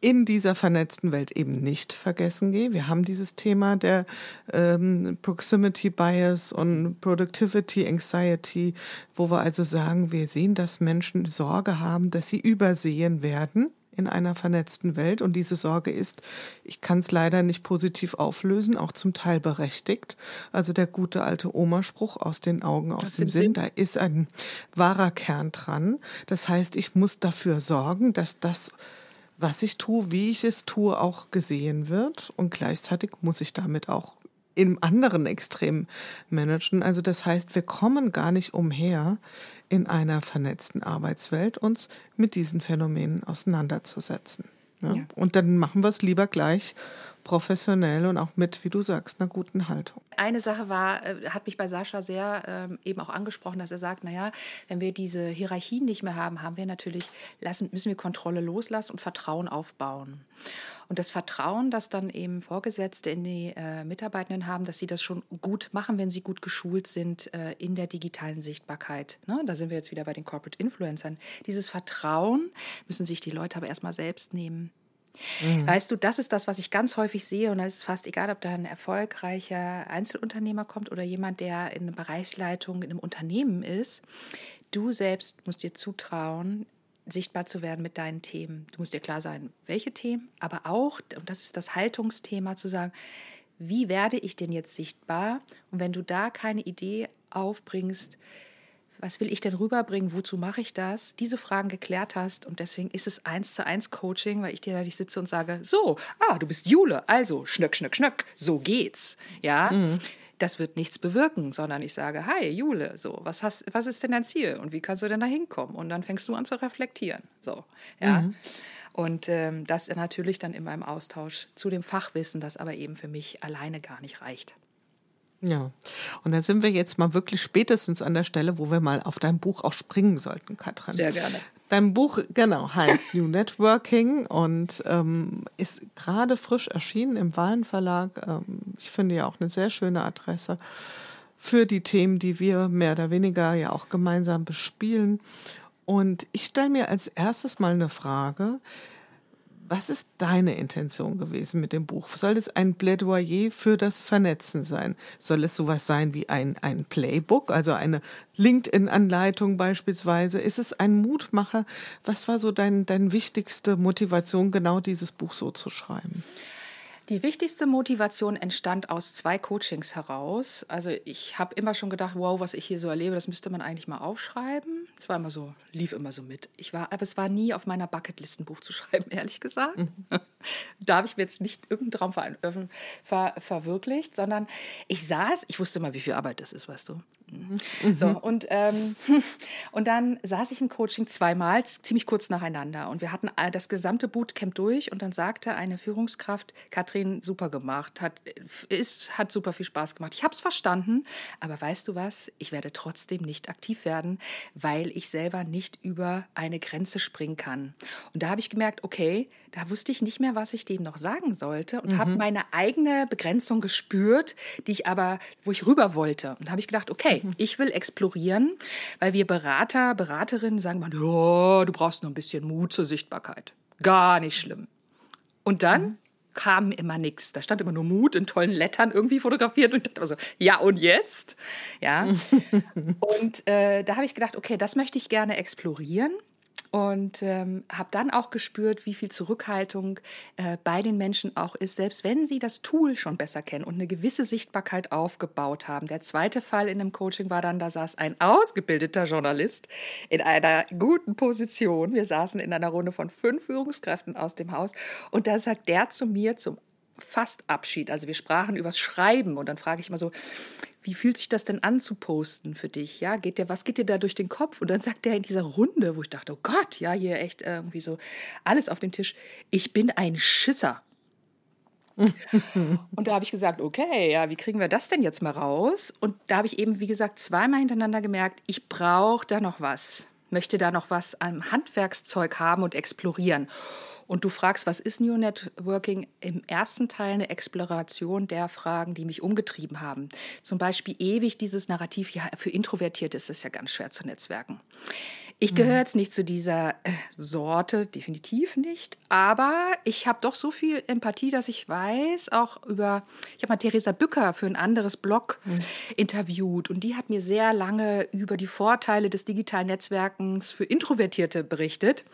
in dieser vernetzten Welt eben nicht vergessen gehe. Wir haben dieses Thema der ähm, Proximity Bias und Productivity Anxiety, wo wir also sagen, wir sehen, dass Menschen Sorge haben, dass sie übersehen werden in einer vernetzten Welt. Und diese Sorge ist, ich kann es leider nicht positiv auflösen, auch zum Teil berechtigt. Also der gute alte Oma-Spruch aus den Augen, aus, aus dem, dem Sinn, Sinn, da ist ein wahrer Kern dran. Das heißt, ich muss dafür sorgen, dass das was ich tue, wie ich es tue, auch gesehen wird. Und gleichzeitig muss ich damit auch im anderen Extrem managen. Also das heißt, wir kommen gar nicht umher, in einer vernetzten Arbeitswelt uns mit diesen Phänomenen auseinanderzusetzen. Ja? Ja. Und dann machen wir es lieber gleich professionell und auch mit, wie du sagst, einer guten Haltung. Eine Sache war, äh, hat mich bei Sascha sehr ähm, eben auch angesprochen, dass er sagt, naja, wenn wir diese Hierarchien nicht mehr haben, haben wir natürlich, lassen, müssen wir Kontrolle loslassen und Vertrauen aufbauen. Und das Vertrauen, das dann eben Vorgesetzte in die äh, Mitarbeitenden haben, dass sie das schon gut machen, wenn sie gut geschult sind äh, in der digitalen Sichtbarkeit. Ne? Da sind wir jetzt wieder bei den Corporate Influencern. Dieses Vertrauen müssen sich die Leute aber erstmal selbst nehmen. Mhm. Weißt du, das ist das, was ich ganz häufig sehe. Und es ist fast egal, ob da ein erfolgreicher Einzelunternehmer kommt oder jemand, der in einer Bereichsleitung in einem Unternehmen ist. du selbst musst dir zutrauen, sichtbar zu werden mit deinen Themen. Du musst dir klar sein, welche Themen, aber auch, und das ist das Haltungsthema, zu sagen, wie werde ich denn jetzt sichtbar? Und wenn du da keine Idee aufbringst, was will ich denn rüberbringen, wozu mache ich das, diese Fragen geklärt hast und deswegen ist es eins zu eins Coaching, weil ich dir da nicht sitze und sage, so, ah, du bist Jule, also schnöck, schnöck, schnöck, so geht's, ja. Mhm. Das wird nichts bewirken, sondern ich sage, hi Jule, so, was hast, was ist denn dein Ziel und wie kannst du denn da hinkommen? Und dann fängst du an zu reflektieren, so, ja. Mhm. Und ähm, das natürlich dann immer im Austausch zu dem Fachwissen, das aber eben für mich alleine gar nicht reicht. Ja, und dann sind wir jetzt mal wirklich spätestens an der Stelle, wo wir mal auf dein Buch auch springen sollten, Katrin. Sehr gerne. Dein Buch, genau, heißt New Networking und ähm, ist gerade frisch erschienen im Wahlen Verlag. Ähm, ich finde ja auch eine sehr schöne Adresse für die Themen, die wir mehr oder weniger ja auch gemeinsam bespielen. Und ich stelle mir als erstes mal eine Frage, was ist deine Intention gewesen mit dem Buch? Soll es ein Plädoyer für das Vernetzen sein? Soll es sowas sein wie ein, ein Playbook, also eine LinkedIn-Anleitung beispielsweise? Ist es ein Mutmacher? Was war so dein, deine wichtigste Motivation, genau dieses Buch so zu schreiben? Die wichtigste Motivation entstand aus zwei Coachings heraus. Also ich habe immer schon gedacht, wow, was ich hier so erlebe, das müsste man eigentlich mal aufschreiben. Es war immer so, lief immer so mit. Ich war, aber es war nie auf meiner Bucketlist ein Buch zu schreiben, ehrlich gesagt. Mhm. da habe ich mir jetzt nicht irgendeinen Traum ver, ver, verwirklicht, sondern ich saß, ich wusste mal, wie viel Arbeit das ist, weißt du. Mhm. So, und, ähm, und dann saß ich im Coaching zweimal, ziemlich kurz nacheinander. Und wir hatten das gesamte Bootcamp durch und dann sagte eine Führungskraft, Katrin, super gemacht, hat, ist, hat super viel Spaß gemacht. Ich habe es verstanden, aber weißt du was, ich werde trotzdem nicht aktiv werden, weil ich selber nicht über eine Grenze springen kann. Und da habe ich gemerkt, okay, da wusste ich nicht mehr, was ich dem noch sagen sollte und mhm. habe meine eigene Begrenzung gespürt, die ich aber, wo ich rüber wollte. Und habe ich gedacht, okay, mhm. ich will explorieren, weil wir Berater, Beraterinnen sagen man, oh, du brauchst noch ein bisschen Mut zur Sichtbarkeit. Gar nicht schlimm. Und dann mhm. Kam immer nichts. Da stand immer nur Mut in tollen Lettern irgendwie fotografiert und ich dachte so, ja und jetzt? Ja. und äh, da habe ich gedacht, okay, das möchte ich gerne explorieren und ähm, habe dann auch gespürt, wie viel Zurückhaltung äh, bei den Menschen auch ist, selbst wenn sie das Tool schon besser kennen und eine gewisse Sichtbarkeit aufgebaut haben. Der zweite Fall in einem Coaching war dann, da saß ein ausgebildeter Journalist in einer guten Position. Wir saßen in einer Runde von fünf Führungskräften aus dem Haus und da sagt der zu mir zum fast Abschied. Also wir sprachen übers Schreiben und dann frage ich immer so, wie fühlt sich das denn an zu posten für dich? Ja, geht dir, was geht dir da durch den Kopf? Und dann sagt er in dieser Runde, wo ich dachte, oh Gott, ja, hier echt irgendwie so alles auf dem Tisch. Ich bin ein Schisser. und da habe ich gesagt, okay, ja, wie kriegen wir das denn jetzt mal raus? Und da habe ich eben, wie gesagt, zweimal hintereinander gemerkt, ich brauche da noch was, möchte da noch was am Handwerkszeug haben und explorieren. Und du fragst, was ist New Networking? Im ersten Teil eine Exploration der Fragen, die mich umgetrieben haben. Zum Beispiel ewig dieses Narrativ, ja, für Introvertierte ist es ja ganz schwer zu netzwerken. Ich gehöre mhm. jetzt nicht zu dieser äh, Sorte, definitiv nicht. Aber ich habe doch so viel Empathie, dass ich weiß, auch über, ich habe mal Theresa Bücker für ein anderes Blog mhm. interviewt und die hat mir sehr lange über die Vorteile des digitalen Netzwerkens für Introvertierte berichtet.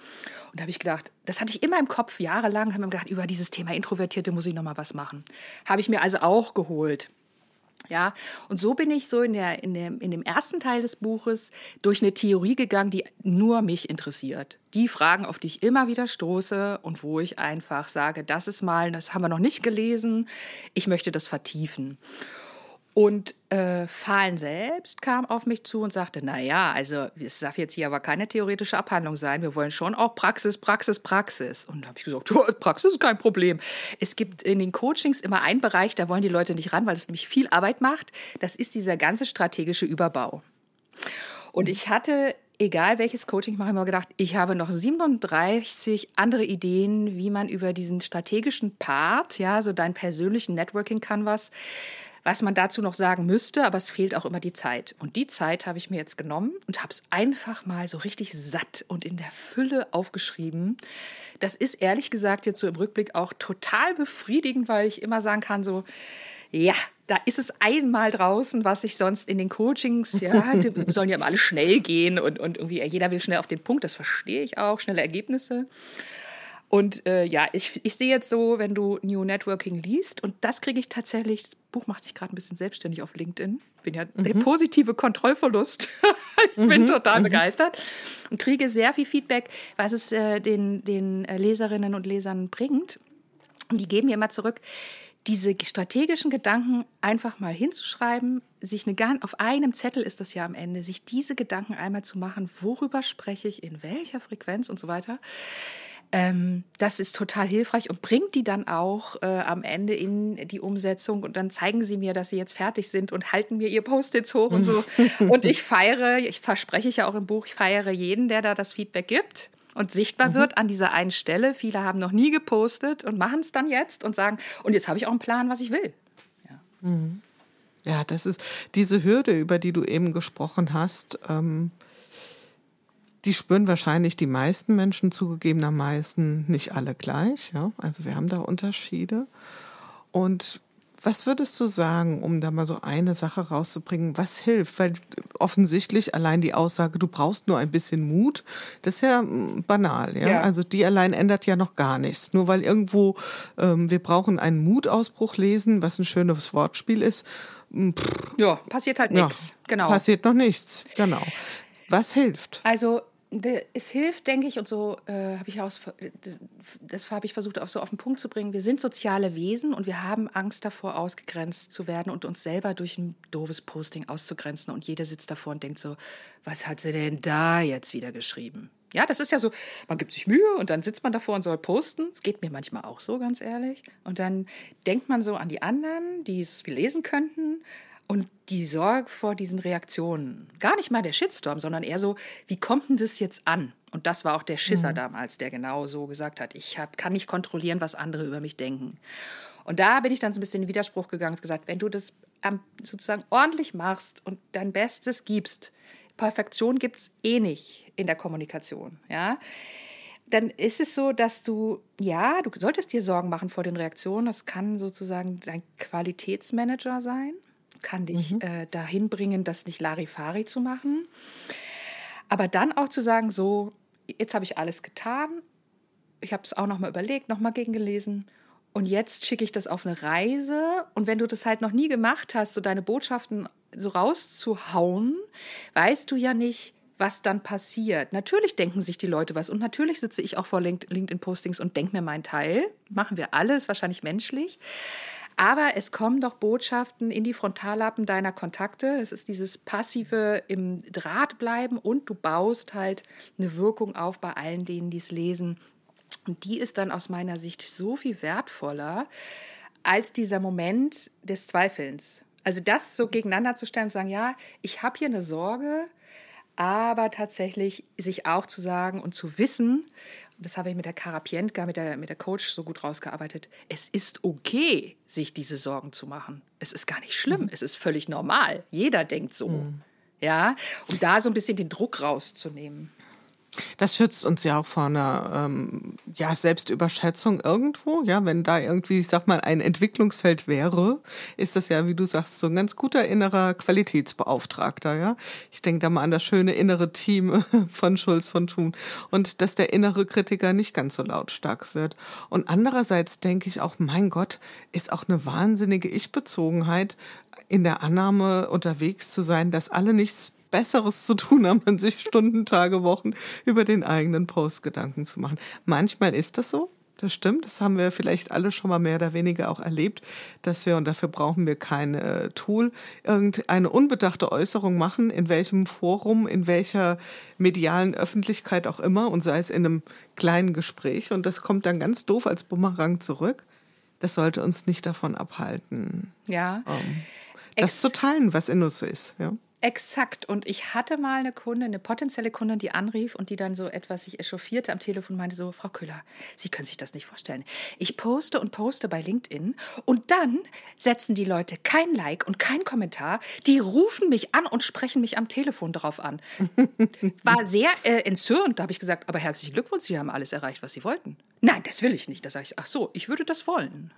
Und da habe ich gedacht, das hatte ich immer im Kopf jahrelang, habe mir gedacht, über dieses Thema Introvertierte muss ich noch mal was machen. Habe ich mir also auch geholt. Ja, und so bin ich so in, der, in, dem, in dem ersten Teil des Buches durch eine Theorie gegangen, die nur mich interessiert. Die Fragen, auf die ich immer wieder stoße und wo ich einfach sage, das ist mal, das haben wir noch nicht gelesen, ich möchte das vertiefen. Und äh, Fahlen selbst kam auf mich zu und sagte, na ja, also es darf jetzt hier aber keine theoretische Abhandlung sein. Wir wollen schon auch Praxis, Praxis, Praxis. Und da habe ich gesagt, Praxis ist kein Problem. Es gibt in den Coachings immer einen Bereich, da wollen die Leute nicht ran, weil es nämlich viel Arbeit macht. Das ist dieser ganze strategische Überbau. Und ich hatte egal welches Coaching ich mache, immer gedacht, ich habe noch 37 andere Ideen, wie man über diesen strategischen Part, ja, so deinen persönlichen Networking Canvas, was man dazu noch sagen müsste, aber es fehlt auch immer die Zeit. Und die Zeit habe ich mir jetzt genommen und habe es einfach mal so richtig satt und in der Fülle aufgeschrieben. Das ist ehrlich gesagt jetzt so im Rückblick auch total befriedigend, weil ich immer sagen kann, so, ja, da ist es einmal draußen, was ich sonst in den Coachings, ja, die sollen ja immer alle schnell gehen und, und irgendwie jeder will schnell auf den Punkt, das verstehe ich auch, schnelle Ergebnisse. Und äh, ja, ich, ich sehe jetzt so, wenn du New Networking liest, und das kriege ich tatsächlich, das Buch macht sich gerade ein bisschen selbstständig auf LinkedIn. Bin ja mhm. der positive Kontrollverlust. ich mhm. bin total mhm. begeistert und kriege sehr viel Feedback, was es äh, den, den äh, Leserinnen und Lesern bringt. Und die geben mir immer zurück, diese strategischen Gedanken einfach mal hinzuschreiben, sich eine, auf einem Zettel ist das ja am Ende, sich diese Gedanken einmal zu machen, worüber spreche ich, in welcher Frequenz und so weiter. Ähm, das ist total hilfreich und bringt die dann auch äh, am Ende in die Umsetzung und dann zeigen sie mir, dass sie jetzt fertig sind und halten mir ihr Post-its hoch und so. und ich feiere, ich verspreche ich ja auch im Buch, ich feiere jeden, der da das Feedback gibt und sichtbar mhm. wird an dieser einen Stelle. Viele haben noch nie gepostet und machen es dann jetzt und sagen, und jetzt habe ich auch einen Plan, was ich will. Ja. Mhm. ja, das ist diese Hürde, über die du eben gesprochen hast. Ähm, die spüren wahrscheinlich die meisten Menschen zugegebenermaßen nicht alle gleich. Ja? Also wir haben da Unterschiede. Und was würdest du sagen, um da mal so eine Sache rauszubringen, was hilft? Weil offensichtlich allein die Aussage, du brauchst nur ein bisschen Mut, das ist ja hm, banal. Ja? ja. Also die allein ändert ja noch gar nichts. Nur weil irgendwo ähm, wir brauchen einen Mutausbruch lesen, was ein schönes Wortspiel ist. Hm, pff, ja, passiert halt nichts. Ja, genau. Passiert noch nichts. Genau. Was hilft? Also es hilft, denke ich, und so äh, habe ich das, das habe ich versucht, auch so auf den Punkt zu bringen. Wir sind soziale Wesen und wir haben Angst davor, ausgegrenzt zu werden und uns selber durch ein doofes Posting auszugrenzen. Und jeder sitzt davor und denkt so, was hat sie denn da jetzt wieder geschrieben? Ja, das ist ja so, man gibt sich Mühe und dann sitzt man davor und soll posten. Es geht mir manchmal auch so, ganz ehrlich. Und dann denkt man so an die anderen, die es lesen könnten und die Sorge vor diesen Reaktionen, gar nicht mal der Shitstorm, sondern eher so, wie kommt denn das jetzt an? Und das war auch der Schisser mhm. damals, der genau so gesagt hat, ich hab, kann nicht kontrollieren, was andere über mich denken. Und da bin ich dann so ein bisschen in den Widerspruch gegangen und gesagt, wenn du das sozusagen ordentlich machst und dein Bestes gibst, Perfektion gibt es eh nicht in der Kommunikation, ja, dann ist es so, dass du, ja, du solltest dir Sorgen machen vor den Reaktionen. Das kann sozusagen dein Qualitätsmanager sein kann dich mhm. äh, dahin bringen, das nicht Larifari zu machen. Aber dann auch zu sagen, so, jetzt habe ich alles getan, ich habe es auch nochmal überlegt, nochmal gegengelesen und jetzt schicke ich das auf eine Reise. Und wenn du das halt noch nie gemacht hast, so deine Botschaften so rauszuhauen, weißt du ja nicht, was dann passiert. Natürlich denken sich die Leute was und natürlich sitze ich auch vor LinkedIn-Postings und denke mir meinen Teil. Machen wir alle, ist wahrscheinlich menschlich. Aber es kommen doch Botschaften in die Frontallappen deiner Kontakte. Das ist dieses passive im Draht bleiben und du baust halt eine Wirkung auf bei allen denen, die es lesen. Und die ist dann aus meiner Sicht so viel wertvoller als dieser Moment des Zweifelns. Also das so gegeneinander zu stellen und sagen, ja, ich habe hier eine Sorge, aber tatsächlich sich auch zu sagen und zu wissen, das habe ich mit der Karapientka, mit der, mit der Coach so gut rausgearbeitet, es ist okay, sich diese Sorgen zu machen. Es ist gar nicht schlimm, mhm. es ist völlig normal. Jeder denkt so. Mhm. Ja, um da so ein bisschen den Druck rauszunehmen. Das schützt uns ja auch vor einer ähm, ja, Selbstüberschätzung irgendwo. Ja, wenn da irgendwie, ich sag mal, ein Entwicklungsfeld wäre, ist das ja, wie du sagst, so ein ganz guter innerer Qualitätsbeauftragter. Ja, ich denke da mal an das schöne innere Team von Schulz von Thun und dass der innere Kritiker nicht ganz so lautstark wird. Und andererseits denke ich auch, mein Gott, ist auch eine wahnsinnige Ich-Bezogenheit in der Annahme unterwegs zu sein, dass alle nichts Besseres zu tun haben, als sich Stunden, Tage, Wochen über den eigenen Post Gedanken zu machen. Manchmal ist das so. Das stimmt, das haben wir vielleicht alle schon mal mehr oder weniger auch erlebt, dass wir, und dafür brauchen wir kein äh, Tool, irgendeine unbedachte Äußerung machen, in welchem Forum, in welcher medialen Öffentlichkeit auch immer, und sei es in einem kleinen Gespräch, und das kommt dann ganz doof als Bumerang zurück. Das sollte uns nicht davon abhalten, ja. Ähm, das zu teilen, was in uns ist. Ja. Exakt. Und ich hatte mal eine Kundin, eine potenzielle Kundin, die anrief und die dann so etwas sich echauffierte am Telefon und meinte so, Frau Köhler, Sie können sich das nicht vorstellen. Ich poste und poste bei LinkedIn und dann setzen die Leute kein Like und kein Kommentar. Die rufen mich an und sprechen mich am Telefon darauf an. War sehr äh, entzürnt. Da habe ich gesagt, aber herzlichen Glückwunsch, Sie haben alles erreicht, was Sie wollten. Nein, das will ich nicht. Da sage ich, ach so, ich würde das wollen.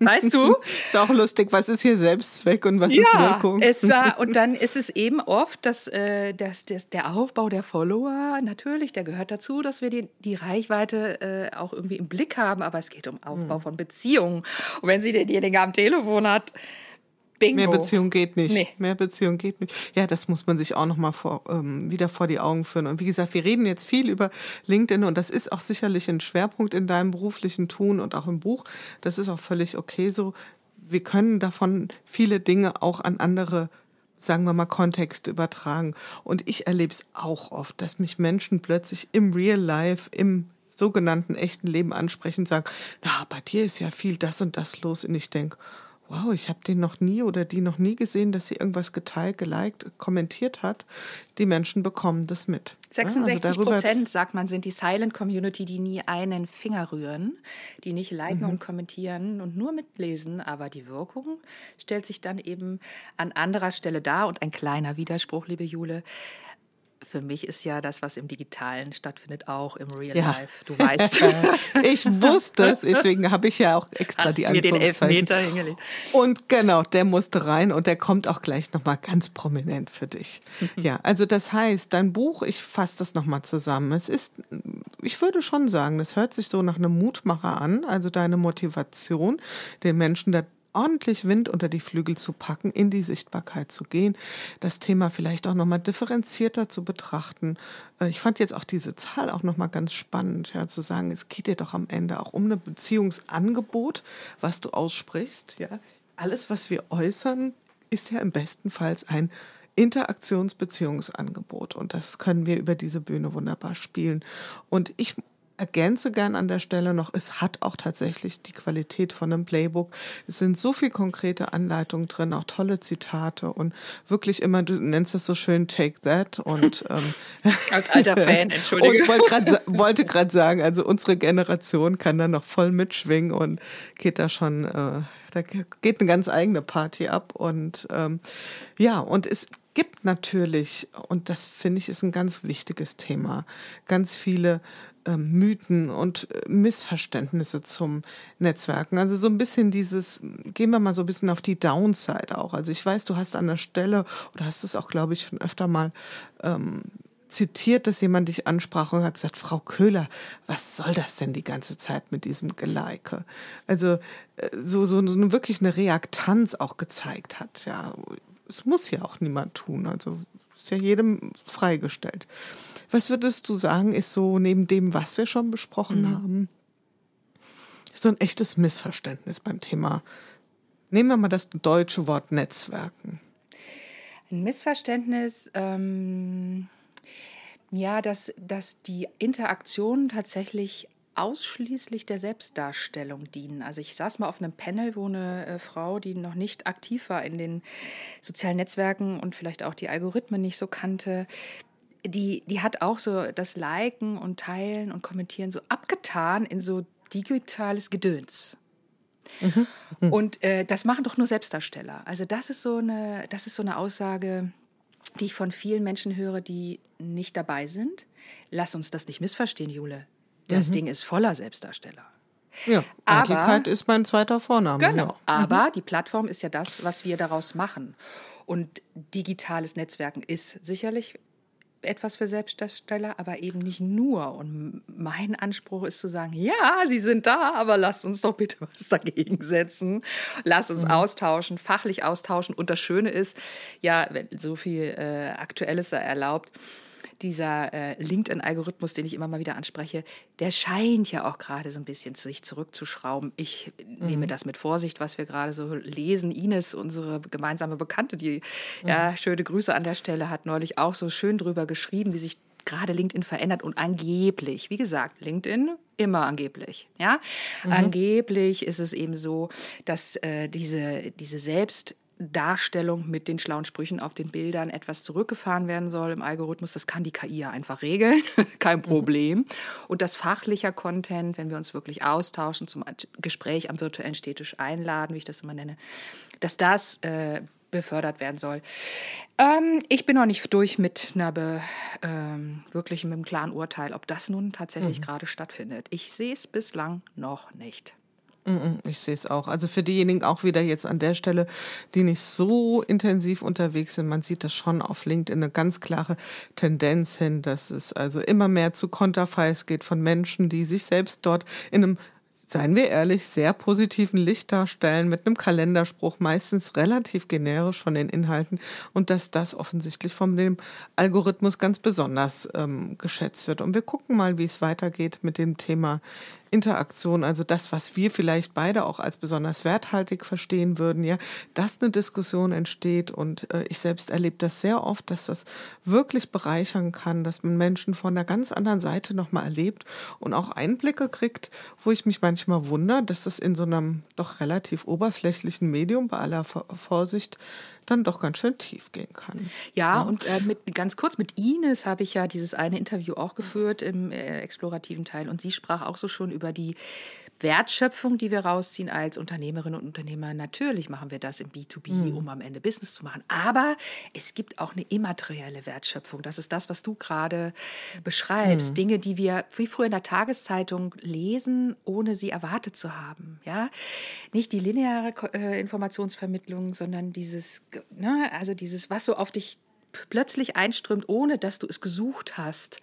Weißt du? Ist auch lustig, was ist hier Selbstzweck und was ja, ist Wirkung? Es war, und dann ist es eben oft, dass, äh, dass, dass der Aufbau der Follower, natürlich, der gehört dazu, dass wir die, die Reichweite äh, auch irgendwie im Blick haben, aber es geht um Aufbau mhm. von Beziehungen. Und wenn sie denjenigen am Telefon hat, Bingo. Mehr Beziehung geht nicht. Nee. Mehr Beziehung geht nicht. Ja, das muss man sich auch nochmal vor, ähm, wieder vor die Augen führen. Und wie gesagt, wir reden jetzt viel über LinkedIn und das ist auch sicherlich ein Schwerpunkt in deinem beruflichen Tun und auch im Buch. Das ist auch völlig okay so. Wir können davon viele Dinge auch an andere sagen wir mal, Kontexte übertragen. Und ich erlebe es auch oft, dass mich Menschen plötzlich im Real Life, im sogenannten echten Leben ansprechen und sagen, na, bei dir ist ja viel das und das los. Und ich denke, wow, ich habe den noch nie oder die noch nie gesehen, dass sie irgendwas geteilt, geliked, kommentiert hat. Die Menschen bekommen das mit. 66 also Prozent, sagt man, sind die Silent Community, die nie einen Finger rühren, die nicht liken mhm. und kommentieren und nur mitlesen. Aber die Wirkung stellt sich dann eben an anderer Stelle dar. Und ein kleiner Widerspruch, liebe Jule, für mich ist ja das, was im Digitalen stattfindet, auch im Real ja. Life. Du weißt. ich wusste es, deswegen habe ich ja auch extra Hast die mir den Elfmeter hingelegt. Und genau, der musste rein und der kommt auch gleich nochmal ganz prominent für dich. ja, also das heißt, dein Buch, ich fasse das nochmal zusammen. Es ist, ich würde schon sagen, das hört sich so nach einem Mutmacher an, also deine Motivation, den Menschen da ordentlich Wind unter die Flügel zu packen, in die Sichtbarkeit zu gehen, das Thema vielleicht auch nochmal differenzierter zu betrachten. Äh, ich fand jetzt auch diese Zahl auch nochmal ganz spannend, ja, zu sagen, es geht dir doch am Ende auch um ein Beziehungsangebot, was du aussprichst. Ja. Alles, was wir äußern, ist ja im besten Fall ein Interaktionsbeziehungsangebot. Und das können wir über diese Bühne wunderbar spielen. Und ich ergänze gern an der Stelle noch, es hat auch tatsächlich die Qualität von einem Playbook. Es sind so viele konkrete Anleitungen drin, auch tolle Zitate und wirklich immer, du nennst es so schön, take that und ähm, als alter Fan, entschuldige. Und wollte gerade wollte sagen, also unsere Generation kann da noch voll mitschwingen und geht da schon, äh, da geht eine ganz eigene Party ab und ähm, ja, und es gibt natürlich, und das finde ich ist ein ganz wichtiges Thema, ganz viele ähm, Mythen und äh, Missverständnisse zum Netzwerken. Also so ein bisschen dieses, gehen wir mal so ein bisschen auf die Downside auch. Also ich weiß, du hast an der Stelle, oder hast es auch, glaube ich, schon öfter mal ähm, zitiert, dass jemand dich ansprach und hat gesagt, Frau Köhler, was soll das denn die ganze Zeit mit diesem Geleike? Also äh, so, so, so wirklich eine Reaktanz auch gezeigt hat. Ja, es muss ja auch niemand tun. Also ist ja jedem freigestellt. Was würdest du sagen, ist so neben dem, was wir schon besprochen mhm. haben, so ein echtes Missverständnis beim Thema? Nehmen wir mal das deutsche Wort Netzwerken. Ein Missverständnis, ähm, ja, dass, dass die Interaktionen tatsächlich ausschließlich der Selbstdarstellung dienen. Also ich saß mal auf einem Panel, wo eine äh, Frau, die noch nicht aktiv war in den sozialen Netzwerken und vielleicht auch die Algorithmen nicht so kannte, die, die hat auch so das Liken und Teilen und Kommentieren so abgetan in so digitales Gedöns. Mhm. Mhm. Und äh, das machen doch nur Selbstdarsteller. Also das ist so eine, das ist so eine Aussage, die ich von vielen Menschen höre, die nicht dabei sind. Lass uns das nicht missverstehen, Jule. Das mhm. Ding ist voller Selbstdarsteller. Ja, Eitelkeit ist mein zweiter Vorname. Genau, ja. aber mhm. die Plattform ist ja das, was wir daraus machen. Und digitales Netzwerken ist sicherlich etwas für Selbstdarsteller, aber eben nicht nur. Und mein Anspruch ist zu sagen, ja, sie sind da, aber lasst uns doch bitte was dagegen setzen. Lasst uns mhm. austauschen, fachlich austauschen. Und das Schöne ist, ja, wenn so viel äh, Aktuelles erlaubt, dieser äh, LinkedIn-Algorithmus, den ich immer mal wieder anspreche, der scheint ja auch gerade so ein bisschen sich zurückzuschrauben. Ich mhm. nehme das mit Vorsicht, was wir gerade so lesen. Ines, unsere gemeinsame Bekannte, die mhm. ja, schöne Grüße an der Stelle, hat neulich auch so schön drüber geschrieben, wie sich gerade LinkedIn verändert und angeblich, wie gesagt, LinkedIn immer angeblich, ja, mhm. angeblich ist es eben so, dass äh, diese diese selbst Darstellung mit den schlauen Sprüchen auf den Bildern etwas zurückgefahren werden soll im Algorithmus. Das kann die KI ja einfach regeln, kein mhm. Problem. Und das fachlicher Content, wenn wir uns wirklich austauschen, zum Gespräch am virtuellen Städtisch einladen, wie ich das immer nenne, dass das äh, befördert werden soll. Ähm, ich bin noch nicht durch mit einer Be, ähm, wirklich mit einem klaren Urteil, ob das nun tatsächlich mhm. gerade stattfindet. Ich sehe es bislang noch nicht. Ich sehe es auch. Also für diejenigen auch wieder jetzt an der Stelle, die nicht so intensiv unterwegs sind, man sieht das schon auf LinkedIn eine ganz klare Tendenz hin, dass es also immer mehr zu Konterfeis geht von Menschen, die sich selbst dort in einem seien wir ehrlich, sehr positiven Licht darstellen mit einem Kalenderspruch, meistens relativ generisch von den Inhalten und dass das offensichtlich von dem Algorithmus ganz besonders ähm, geschätzt wird. Und wir gucken mal, wie es weitergeht mit dem Thema Interaktion, also das, was wir vielleicht beide auch als besonders werthaltig verstehen würden, ja, dass eine Diskussion entsteht. Und äh, ich selbst erlebe das sehr oft, dass das wirklich bereichern kann, dass man Menschen von einer ganz anderen Seite nochmal erlebt und auch Einblicke kriegt, wo ich mich manchmal wundere, dass das in so einem doch relativ oberflächlichen Medium bei aller Vorsicht dann doch ganz schön tief gehen kann. Ja, ja. und äh, mit, ganz kurz mit Ines habe ich ja dieses eine Interview auch geführt im äh, explorativen Teil und sie sprach auch so schon über die Wertschöpfung, die wir rausziehen als Unternehmerinnen und Unternehmer. Natürlich machen wir das im B2B, mhm. um am Ende Business zu machen. Aber es gibt auch eine immaterielle Wertschöpfung. Das ist das, was du gerade beschreibst. Mhm. Dinge, die wir wie früher in der Tageszeitung lesen, ohne sie erwartet zu haben. Ja, nicht die lineare äh, Informationsvermittlung, sondern dieses, ne, also dieses, was so auf dich plötzlich einströmt, ohne dass du es gesucht hast.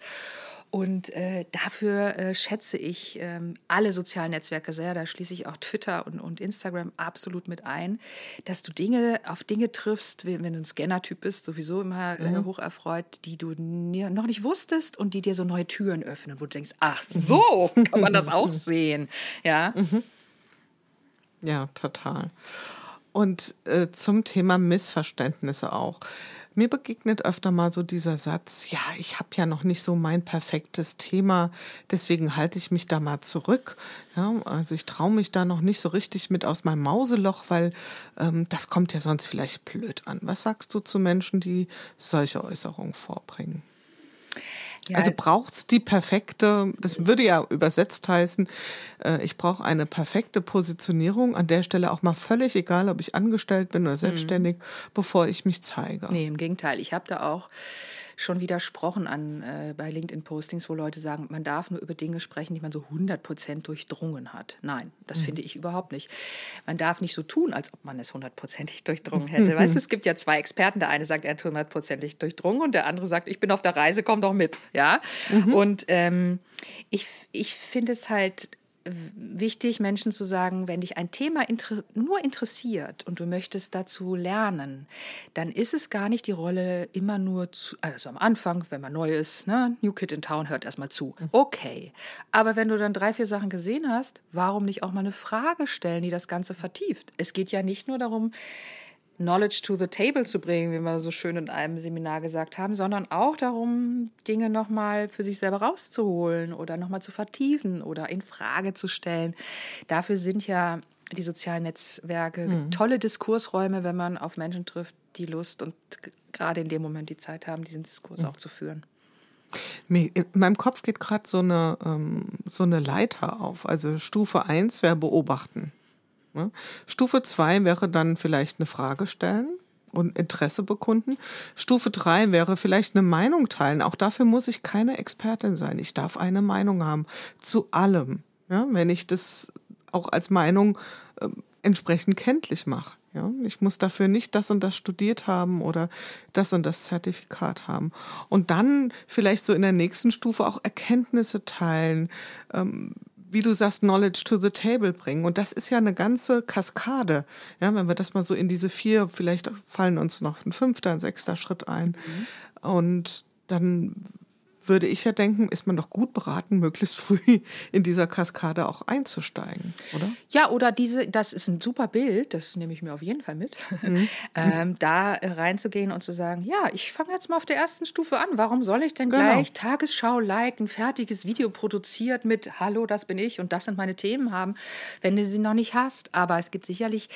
Und äh, dafür äh, schätze ich ähm, alle sozialen Netzwerke sehr. Da schließe ich auch Twitter und, und Instagram absolut mit ein, dass du Dinge auf Dinge triffst, wenn, wenn du ein Scanner-Typ bist, sowieso immer äh, mhm. hoch erfreut, die du noch nicht wusstest und die dir so neue Türen öffnen, wo du denkst, ach so, kann man das auch sehen. Ja. Mhm. Ja, total. Und äh, zum Thema Missverständnisse auch. Mir begegnet öfter mal so dieser Satz, ja, ich habe ja noch nicht so mein perfektes Thema, deswegen halte ich mich da mal zurück. Ja, also ich traue mich da noch nicht so richtig mit aus meinem Mauseloch, weil ähm, das kommt ja sonst vielleicht blöd an. Was sagst du zu Menschen, die solche Äußerungen vorbringen? Ja. Also braucht's die perfekte, das würde ja übersetzt heißen, äh, ich brauche eine perfekte Positionierung, an der Stelle auch mal völlig egal, ob ich angestellt bin oder mhm. selbstständig, mhm. bevor ich mich zeige. Nee, im Gegenteil. Ich habe da auch schon widersprochen an, äh, bei LinkedIn-Postings, wo Leute sagen, man darf nur über Dinge sprechen, die man so 100% durchdrungen hat. Nein, das mhm. finde ich überhaupt nicht. Man darf nicht so tun, als ob man es hundertprozentig durchdrungen hätte. weißt du, es gibt ja zwei Experten. Der eine sagt, er hat hundertprozentig durchdrungen und der andere sagt, ich bin auf der Reise, komm doch mit. Ja? Mhm. Und ähm, ich, ich finde es halt wichtig, Menschen zu sagen, wenn dich ein Thema inter nur interessiert und du möchtest dazu lernen, dann ist es gar nicht die Rolle immer nur zu, also am Anfang, wenn man neu ist, ne, New Kid in Town hört erstmal zu. Mhm. Okay. Aber wenn du dann drei, vier Sachen gesehen hast, warum nicht auch mal eine Frage stellen, die das Ganze vertieft? Es geht ja nicht nur darum, Knowledge to the table zu bringen, wie wir so schön in einem Seminar gesagt haben, sondern auch darum, Dinge nochmal für sich selber rauszuholen oder nochmal zu vertiefen oder in Frage zu stellen. Dafür sind ja die sozialen Netzwerke mhm. tolle Diskursräume, wenn man auf Menschen trifft, die Lust und gerade in dem Moment die Zeit haben, diesen Diskurs mhm. auch zu führen. In meinem Kopf geht gerade so, eine, ähm, so eine Leiter auf. Also Stufe 1 wäre beobachten. Ne? Stufe 2 wäre dann vielleicht eine Frage stellen und Interesse bekunden. Stufe 3 wäre vielleicht eine Meinung teilen. Auch dafür muss ich keine Expertin sein. Ich darf eine Meinung haben zu allem, ja? wenn ich das auch als Meinung äh, entsprechend kenntlich mache. Ja, ich muss dafür nicht das und das studiert haben oder das und das Zertifikat haben. Und dann vielleicht so in der nächsten Stufe auch Erkenntnisse teilen, ähm, wie du sagst, Knowledge to the table bringen. Und das ist ja eine ganze Kaskade. Ja, wenn wir das mal so in diese vier, vielleicht fallen uns noch ein fünfter, ein sechster Schritt ein. Mhm. Und dann würde ich ja denken, ist man doch gut beraten, möglichst früh in dieser Kaskade auch einzusteigen, oder? Ja, oder diese, das ist ein super Bild, das nehme ich mir auf jeden Fall mit, mhm. ähm, da reinzugehen und zu sagen, ja, ich fange jetzt mal auf der ersten Stufe an. Warum soll ich denn genau. gleich Tagesschau like, ein fertiges Video produziert mit Hallo, das bin ich und das sind meine Themen haben, wenn du sie noch nicht hast? Aber es gibt sicherlich,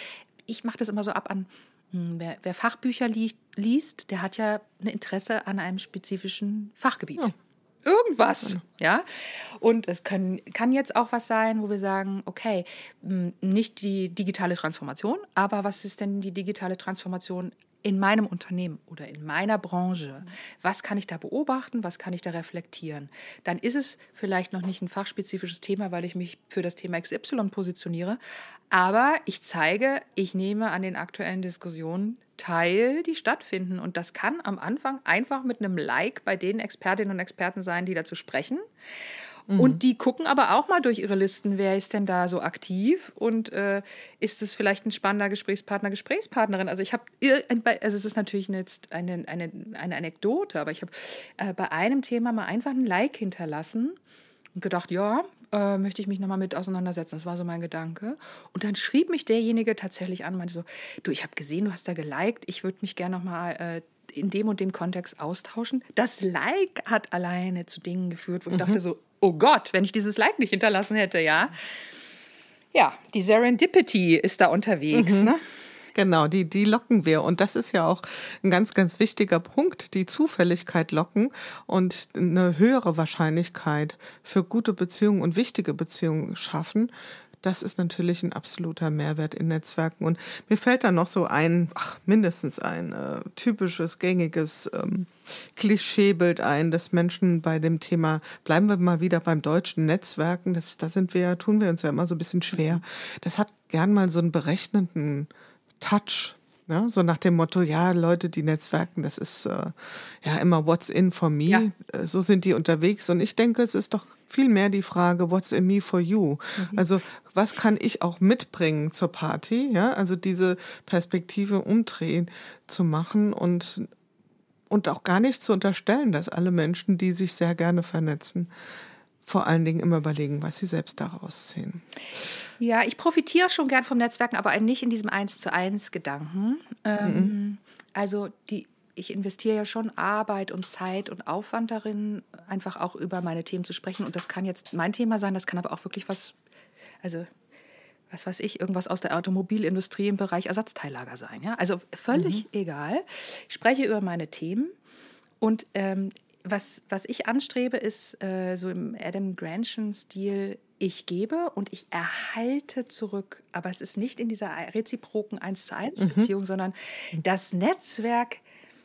ich mache das immer so ab an Wer, wer Fachbücher li liest, der hat ja ein Interesse an einem spezifischen Fachgebiet. Ja. Irgendwas, ja. Und es können, kann jetzt auch was sein, wo wir sagen, okay, hm, nicht die digitale Transformation, aber was ist denn die digitale Transformation in meinem Unternehmen oder in meiner Branche, was kann ich da beobachten, was kann ich da reflektieren, dann ist es vielleicht noch nicht ein fachspezifisches Thema, weil ich mich für das Thema XY positioniere, aber ich zeige, ich nehme an den aktuellen Diskussionen teil, die stattfinden. Und das kann am Anfang einfach mit einem Like bei den Expertinnen und Experten sein, die dazu sprechen. Mhm. Und die gucken aber auch mal durch ihre Listen, wer ist denn da so aktiv und äh, ist es vielleicht ein spannender Gesprächspartner, Gesprächspartnerin. Also ich habe, also es ist natürlich jetzt eine, eine, eine Anekdote, aber ich habe äh, bei einem Thema mal einfach ein Like hinterlassen und gedacht, ja, äh, möchte ich mich nochmal mit auseinandersetzen. Das war so mein Gedanke. Und dann schrieb mich derjenige tatsächlich an, meinte so, du, ich habe gesehen, du hast da geliked, ich würde mich gerne nochmal äh, in dem und dem Kontext austauschen. Das Like hat alleine zu Dingen geführt, wo ich mhm. dachte so, oh Gott, wenn ich dieses Like nicht hinterlassen hätte, ja. Ja, die Serendipity ist da unterwegs, mhm. ne? Genau, die, die locken wir. Und das ist ja auch ein ganz, ganz wichtiger Punkt, die Zufälligkeit locken und eine höhere Wahrscheinlichkeit für gute Beziehungen und wichtige Beziehungen schaffen. Das ist natürlich ein absoluter Mehrwert in Netzwerken. Und mir fällt da noch so ein, ach, mindestens ein äh, typisches, gängiges ähm, Klischeebild ein, dass Menschen bei dem Thema, bleiben wir mal wieder beim deutschen Netzwerken, das, da sind wir, tun wir uns ja immer so ein bisschen schwer. Das hat gern mal so einen berechnenden Touch. Ne? So nach dem Motto, ja, Leute, die Netzwerken, das ist äh, ja immer what's in for me. Ja. Äh, so sind die unterwegs. Und ich denke, es ist doch viel mehr die Frage, what's in me for you? Mhm. Also, was kann ich auch mitbringen zur Party? Ja, also diese Perspektive umdrehen zu machen und und auch gar nicht zu unterstellen, dass alle Menschen, die sich sehr gerne vernetzen, vor allen Dingen immer überlegen, was sie selbst daraus ziehen. Ja, ich profitiere schon gern vom Netzwerken, aber nicht in diesem Eins zu eins Gedanken. Ähm, mhm. Also die, ich investiere ja schon Arbeit und Zeit und Aufwand darin, einfach auch über meine Themen zu sprechen. Und das kann jetzt mein Thema sein, das kann aber auch wirklich was, also was weiß ich, irgendwas aus der Automobilindustrie im Bereich Ersatzteillager sein. Ja? Also völlig mhm. egal. Ich spreche über meine Themen und ähm, was, was ich anstrebe, ist äh, so im Adam Grantion-Stil, ich gebe und ich erhalte zurück. Aber es ist nicht in dieser reziproken 1 zu 1 Beziehung, mhm. sondern das Netzwerk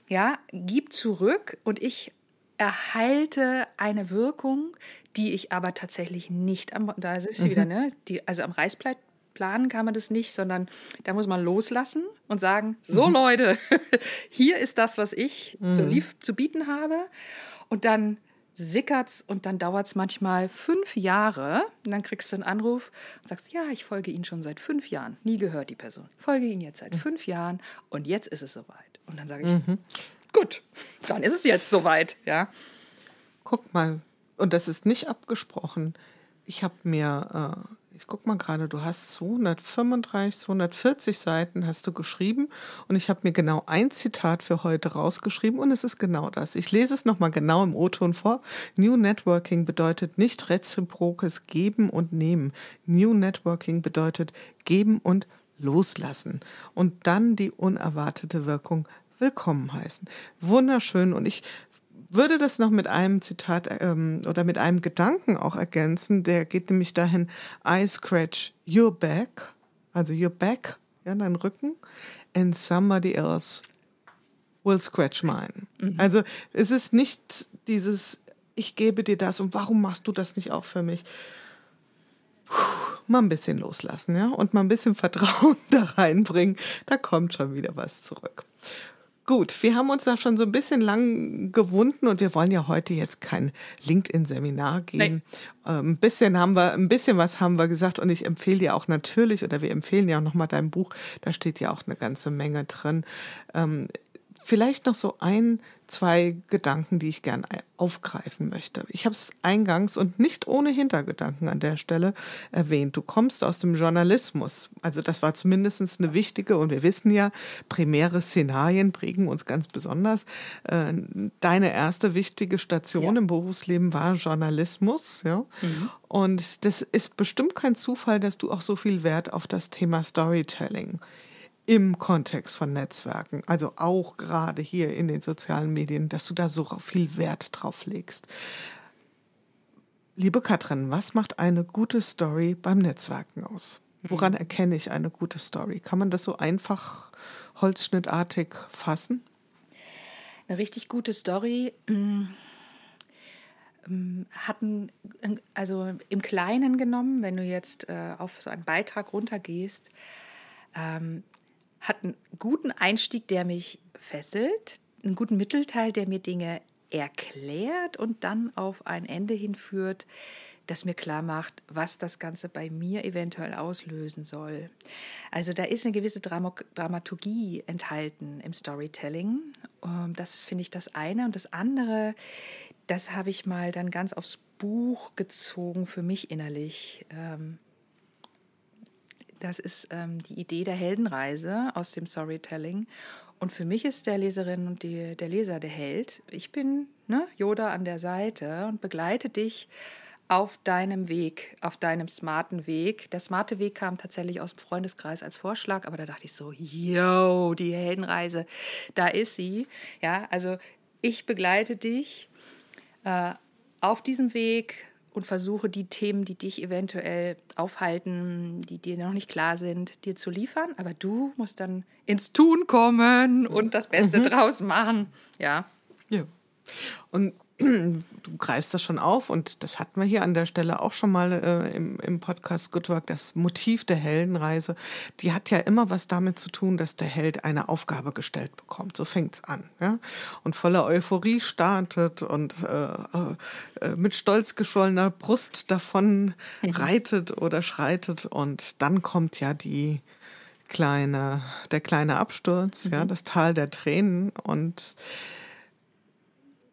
ja, gibt zurück und ich erhalte eine Wirkung, die ich aber tatsächlich nicht am, da ist sie mhm. wieder, ne? Die, also am Reißbrett planen kann man das nicht, sondern da muss man loslassen und sagen, so mhm. Leute, hier ist das, was ich mhm. zu, lief, zu bieten habe. Und dann sickert's und dann dauert es manchmal fünf Jahre. Und dann kriegst du einen Anruf und sagst, ja, ich folge Ihnen schon seit fünf Jahren. Nie gehört die Person. folge Ihnen jetzt seit mhm. fünf Jahren und jetzt ist es soweit. Und dann sage ich, mhm. gut, dann ist es jetzt soweit, ja. Guck mal, und das ist nicht abgesprochen. Ich habe mir äh, ich guck mal gerade, du hast 235, 240 Seiten hast du geschrieben und ich habe mir genau ein Zitat für heute rausgeschrieben und es ist genau das. Ich lese es nochmal genau im O-Ton vor. New Networking bedeutet nicht reziprokes Geben und Nehmen. New Networking bedeutet Geben und Loslassen und dann die unerwartete Wirkung willkommen heißen. Wunderschön und ich würde das noch mit einem Zitat ähm, oder mit einem Gedanken auch ergänzen. Der geht nämlich dahin, I scratch your back, also your back, ja, dein Rücken, and somebody else will scratch mine. Mhm. Also es ist nicht dieses, ich gebe dir das und warum machst du das nicht auch für mich? Puh, mal ein bisschen loslassen, ja, und mal ein bisschen Vertrauen da reinbringen, da kommt schon wieder was zurück. Gut, wir haben uns da schon so ein bisschen lang gewunden und wir wollen ja heute jetzt kein LinkedIn-Seminar geben. Ähm, ein bisschen haben wir, ein bisschen was haben wir gesagt und ich empfehle dir auch natürlich oder wir empfehlen ja auch nochmal dein Buch. Da steht ja auch eine ganze Menge drin. Ähm, vielleicht noch so ein zwei Gedanken, die ich gern aufgreifen möchte. Ich habe es eingangs und nicht ohne Hintergedanken an der Stelle erwähnt. Du kommst aus dem Journalismus. Also das war zumindest eine wichtige und wir wissen ja, primäre Szenarien prägen uns ganz besonders. Äh, deine erste wichtige Station ja. im Berufsleben war Journalismus. Ja? Mhm. Und das ist bestimmt kein Zufall, dass du auch so viel Wert auf das Thema Storytelling im Kontext von Netzwerken, also auch gerade hier in den sozialen Medien, dass du da so viel Wert drauf legst. Liebe Katrin, was macht eine gute Story beim Netzwerken aus? Woran erkenne ich eine gute Story? Kann man das so einfach holzschnittartig fassen? Eine richtig gute Story mm, mm, hatten, also im Kleinen genommen, wenn du jetzt äh, auf so einen Beitrag runtergehst, ähm, hat einen guten Einstieg, der mich fesselt, einen guten Mittelteil, der mir Dinge erklärt und dann auf ein Ende hinführt, das mir klar macht, was das Ganze bei mir eventuell auslösen soll. Also da ist eine gewisse Dram Dramaturgie enthalten im Storytelling. Ähm, das finde ich das eine. Und das andere, das habe ich mal dann ganz aufs Buch gezogen für mich innerlich. Das ist ähm, die Idee der Heldenreise aus dem Storytelling. Und für mich ist der Leserin und die, der Leser der Held. Ich bin ne, Yoda an der Seite und begleite dich auf deinem Weg, auf deinem smarten Weg. Der smarte Weg kam tatsächlich aus dem Freundeskreis als Vorschlag, aber da dachte ich so, yo, die Heldenreise, da ist sie. Ja, also ich begleite dich äh, auf diesem Weg und versuche die Themen, die dich eventuell aufhalten, die dir noch nicht klar sind, dir zu liefern. Aber du musst dann ins Tun kommen und das Beste mhm. draus machen. Ja. Ja. Und du greifst das schon auf und das hatten wir hier an der Stelle auch schon mal äh, im, im Podcast Good Work, das Motiv der Heldenreise, die hat ja immer was damit zu tun, dass der Held eine Aufgabe gestellt bekommt. So fängt es an. Ja? Und voller Euphorie startet und äh, äh, mit stolz geschwollener Brust davon mhm. reitet oder schreitet und dann kommt ja die kleine, der kleine Absturz, mhm. ja, das Tal der Tränen und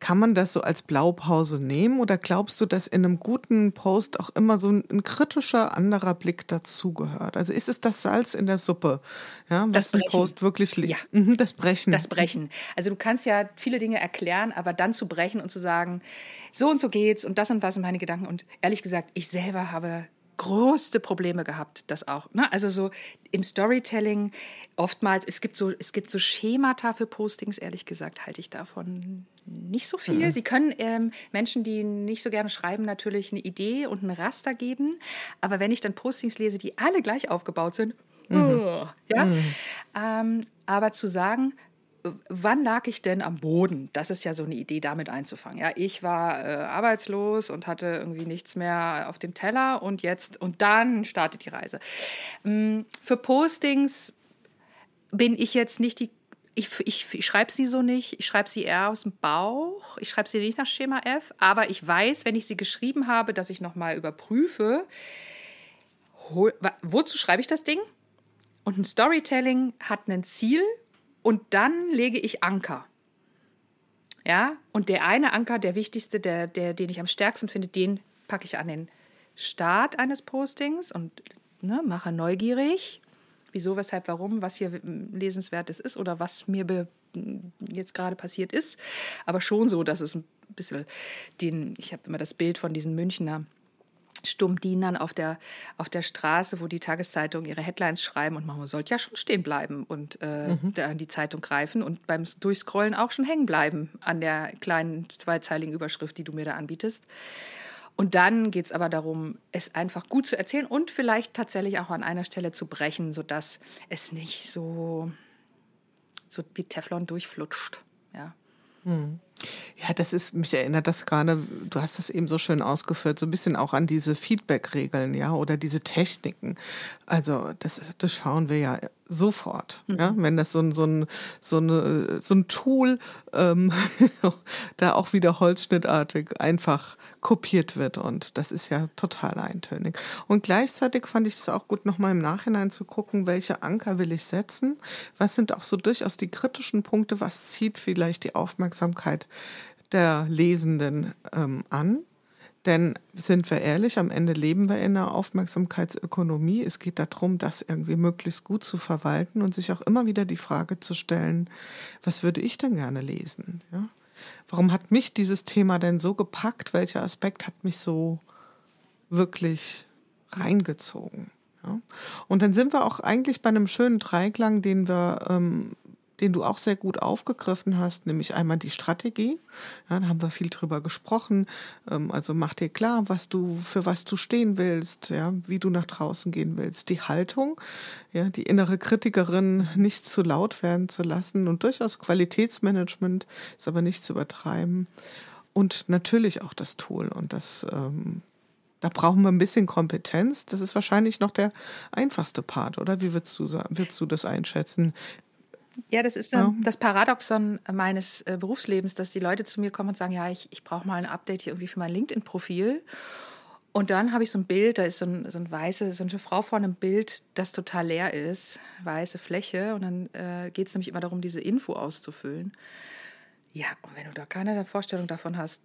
kann man das so als Blaupause nehmen oder glaubst du, dass in einem guten Post auch immer so ein, ein kritischer anderer Blick dazugehört? Also ist es das Salz in der Suppe, ja, was ein Post wirklich ja. Mhm, das Brechen. Das Brechen. Also du kannst ja viele Dinge erklären, aber dann zu brechen und zu sagen, so und so geht's und das und das sind meine Gedanken und ehrlich gesagt, ich selber habe größte Probleme gehabt, das auch. Ne? Also so im Storytelling oftmals, es gibt so, es gibt so Schemata für Postings, ehrlich gesagt, halte ich davon nicht so viel. Mhm. Sie können ähm, Menschen, die nicht so gerne schreiben, natürlich eine Idee und ein Raster geben. Aber wenn ich dann Postings lese, die alle gleich aufgebaut sind, mhm. oh, ja, mhm. Ähm, aber zu sagen, wann lag ich denn am Boden? Das ist ja so eine Idee, damit einzufangen. Ja, ich war äh, arbeitslos und hatte irgendwie nichts mehr auf dem Teller und jetzt und dann startet die Reise. Ähm, für Postings bin ich jetzt nicht die ich, ich, ich schreibe sie so nicht. Ich schreibe sie eher aus dem Bauch. Ich schreibe sie nicht nach Schema F. Aber ich weiß, wenn ich sie geschrieben habe, dass ich nochmal überprüfe, wozu schreibe ich das Ding? Und ein Storytelling hat ein Ziel und dann lege ich Anker. Ja, und der eine Anker, der wichtigste, der, der, den ich am stärksten finde, den packe ich an den Start eines Postings und ne, mache neugierig, wieso, weshalb, warum, was hier lesenswertes ist oder was mir jetzt gerade passiert ist. Aber schon so, dass es ein bisschen den, ich habe immer das Bild von diesen Münchner Stummdienern auf der, auf der Straße, wo die Tageszeitungen ihre Headlines schreiben und man sollte ja schon stehen bleiben und äh, mhm. da an die Zeitung greifen und beim Durchscrollen auch schon hängen bleiben an der kleinen zweizeiligen Überschrift, die du mir da anbietest. Und dann geht es aber darum, es einfach gut zu erzählen und vielleicht tatsächlich auch an einer Stelle zu brechen, sodass es nicht so, so wie Teflon durchflutscht. Ja. Hm. Ja, das ist, mich erinnert das gerade, du hast das eben so schön ausgeführt, so ein bisschen auch an diese Feedback-Regeln, ja, oder diese Techniken. Also, das, das schauen wir ja sofort, mhm. ja, wenn das so ein, so ein, so eine, so ein Tool ähm, da auch wieder holzschnittartig einfach kopiert wird und das ist ja total eintönig. Und gleichzeitig fand ich es auch gut, nochmal im Nachhinein zu gucken, welche Anker will ich setzen, was sind auch so durchaus die kritischen Punkte, was zieht vielleicht die Aufmerksamkeit der Lesenden ähm, an. Denn sind wir ehrlich, am Ende leben wir in einer Aufmerksamkeitsökonomie. Es geht darum, das irgendwie möglichst gut zu verwalten und sich auch immer wieder die Frage zu stellen, was würde ich denn gerne lesen? Ja? Warum hat mich dieses Thema denn so gepackt? Welcher Aspekt hat mich so wirklich reingezogen? Ja? Und dann sind wir auch eigentlich bei einem schönen Dreiklang, den wir ähm, den du auch sehr gut aufgegriffen hast, nämlich einmal die Strategie. Ja, da haben wir viel drüber gesprochen. Ähm, also mach dir klar, was du, für was du stehen willst, ja, wie du nach draußen gehen willst. Die Haltung, ja, die innere Kritikerin nicht zu laut werden zu lassen und durchaus Qualitätsmanagement ist aber nicht zu übertreiben. Und natürlich auch das Tool und das ähm, da brauchen wir ein bisschen Kompetenz. Das ist wahrscheinlich noch der einfachste Part, oder? Wie würdest du, würdest du das einschätzen? Ja, das ist ja. das Paradoxon meines äh, Berufslebens, dass die Leute zu mir kommen und sagen, ja, ich, ich brauche mal ein Update hier irgendwie für mein LinkedIn-Profil. Und dann habe ich so ein Bild, da ist so, ein, so, ein weiße, so eine Frau vor einem Bild, das total leer ist, weiße Fläche. Und dann äh, geht es nämlich immer darum, diese Info auszufüllen. Ja, und wenn du da keine Vorstellung davon hast,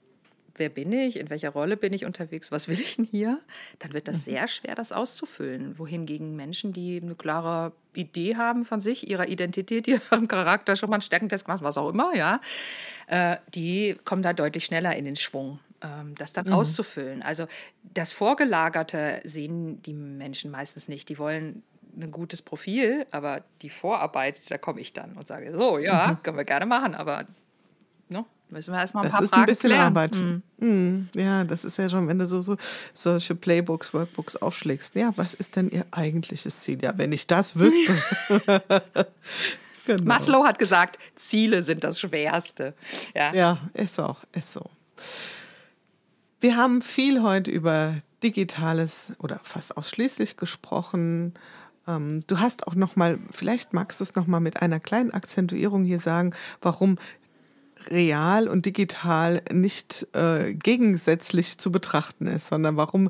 wer bin ich, in welcher Rolle bin ich unterwegs, was will ich denn hier, dann wird das mhm. sehr schwer, das auszufüllen. Wohingegen Menschen, die eine klare Idee haben von sich, ihrer Identität, ihrem Charakter, schon mal einen Stärkentest gemacht, was auch immer, ja, äh, die kommen da deutlich schneller in den Schwung ähm, das dann mhm. auszufüllen. Also das Vorgelagerte sehen die Menschen meistens nicht. Die wollen ein gutes Profil, aber die Vorarbeit, da komme ich dann und sage, so, ja, mhm. können wir gerne machen, aber ne, Müssen wir erstmal ein das paar ist Fragen ein bisschen klären. Arbeit. Mhm. Mhm. Ja, das ist ja schon, wenn du so, so solche Playbooks, Workbooks aufschlägst. Ja, was ist denn ihr eigentliches Ziel? Ja, wenn ich das wüsste. genau. Maslow hat gesagt, Ziele sind das Schwerste. Ja, ja ist auch, ist so. Wir haben viel heute über Digitales oder fast ausschließlich gesprochen. Ähm, du hast auch noch mal, vielleicht magst du es noch mal mit einer kleinen Akzentuierung hier sagen, warum real und digital nicht äh, gegensätzlich zu betrachten ist, sondern warum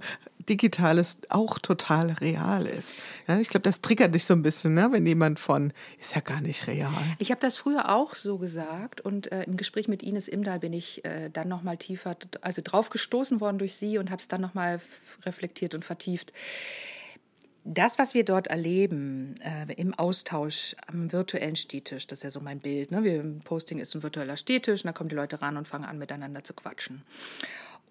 Digitales auch total real ist. Ja, ich glaube, das triggert dich so ein bisschen, ne? wenn jemand von, ist ja gar nicht real. Ich habe das früher auch so gesagt und äh, im Gespräch mit Ines Imdahl bin ich äh, dann nochmal tiefer, also drauf gestoßen worden durch sie und habe es dann nochmal reflektiert und vertieft das, was wir dort erleben äh, im Austausch am virtuellen Stehtisch, das ist ja so mein Bild. Ne? Wir, Posting ist ein virtueller Stehtisch und da kommen die Leute ran und fangen an, miteinander zu quatschen.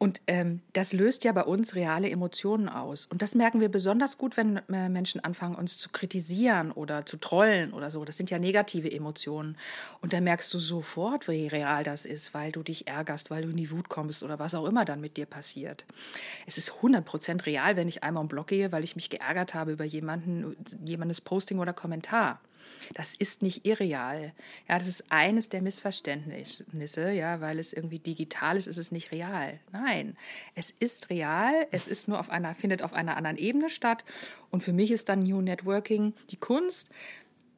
Und ähm, das löst ja bei uns reale Emotionen aus. Und das merken wir besonders gut, wenn äh, Menschen anfangen, uns zu kritisieren oder zu trollen oder so. Das sind ja negative Emotionen. Und dann merkst du sofort, wie real das ist, weil du dich ärgerst, weil du in die Wut kommst oder was auch immer dann mit dir passiert. Es ist 100% real, wenn ich einmal im Blog gehe, weil ich mich geärgert habe über jemanden, jemandes Posting oder Kommentar. Das ist nicht irreal. Ja, das ist eines der Missverständnisse, ja, weil es irgendwie digital ist, ist es nicht real. Nein, es ist real, es ist nur auf einer, findet auf einer anderen Ebene statt. Und für mich ist dann New Networking die Kunst,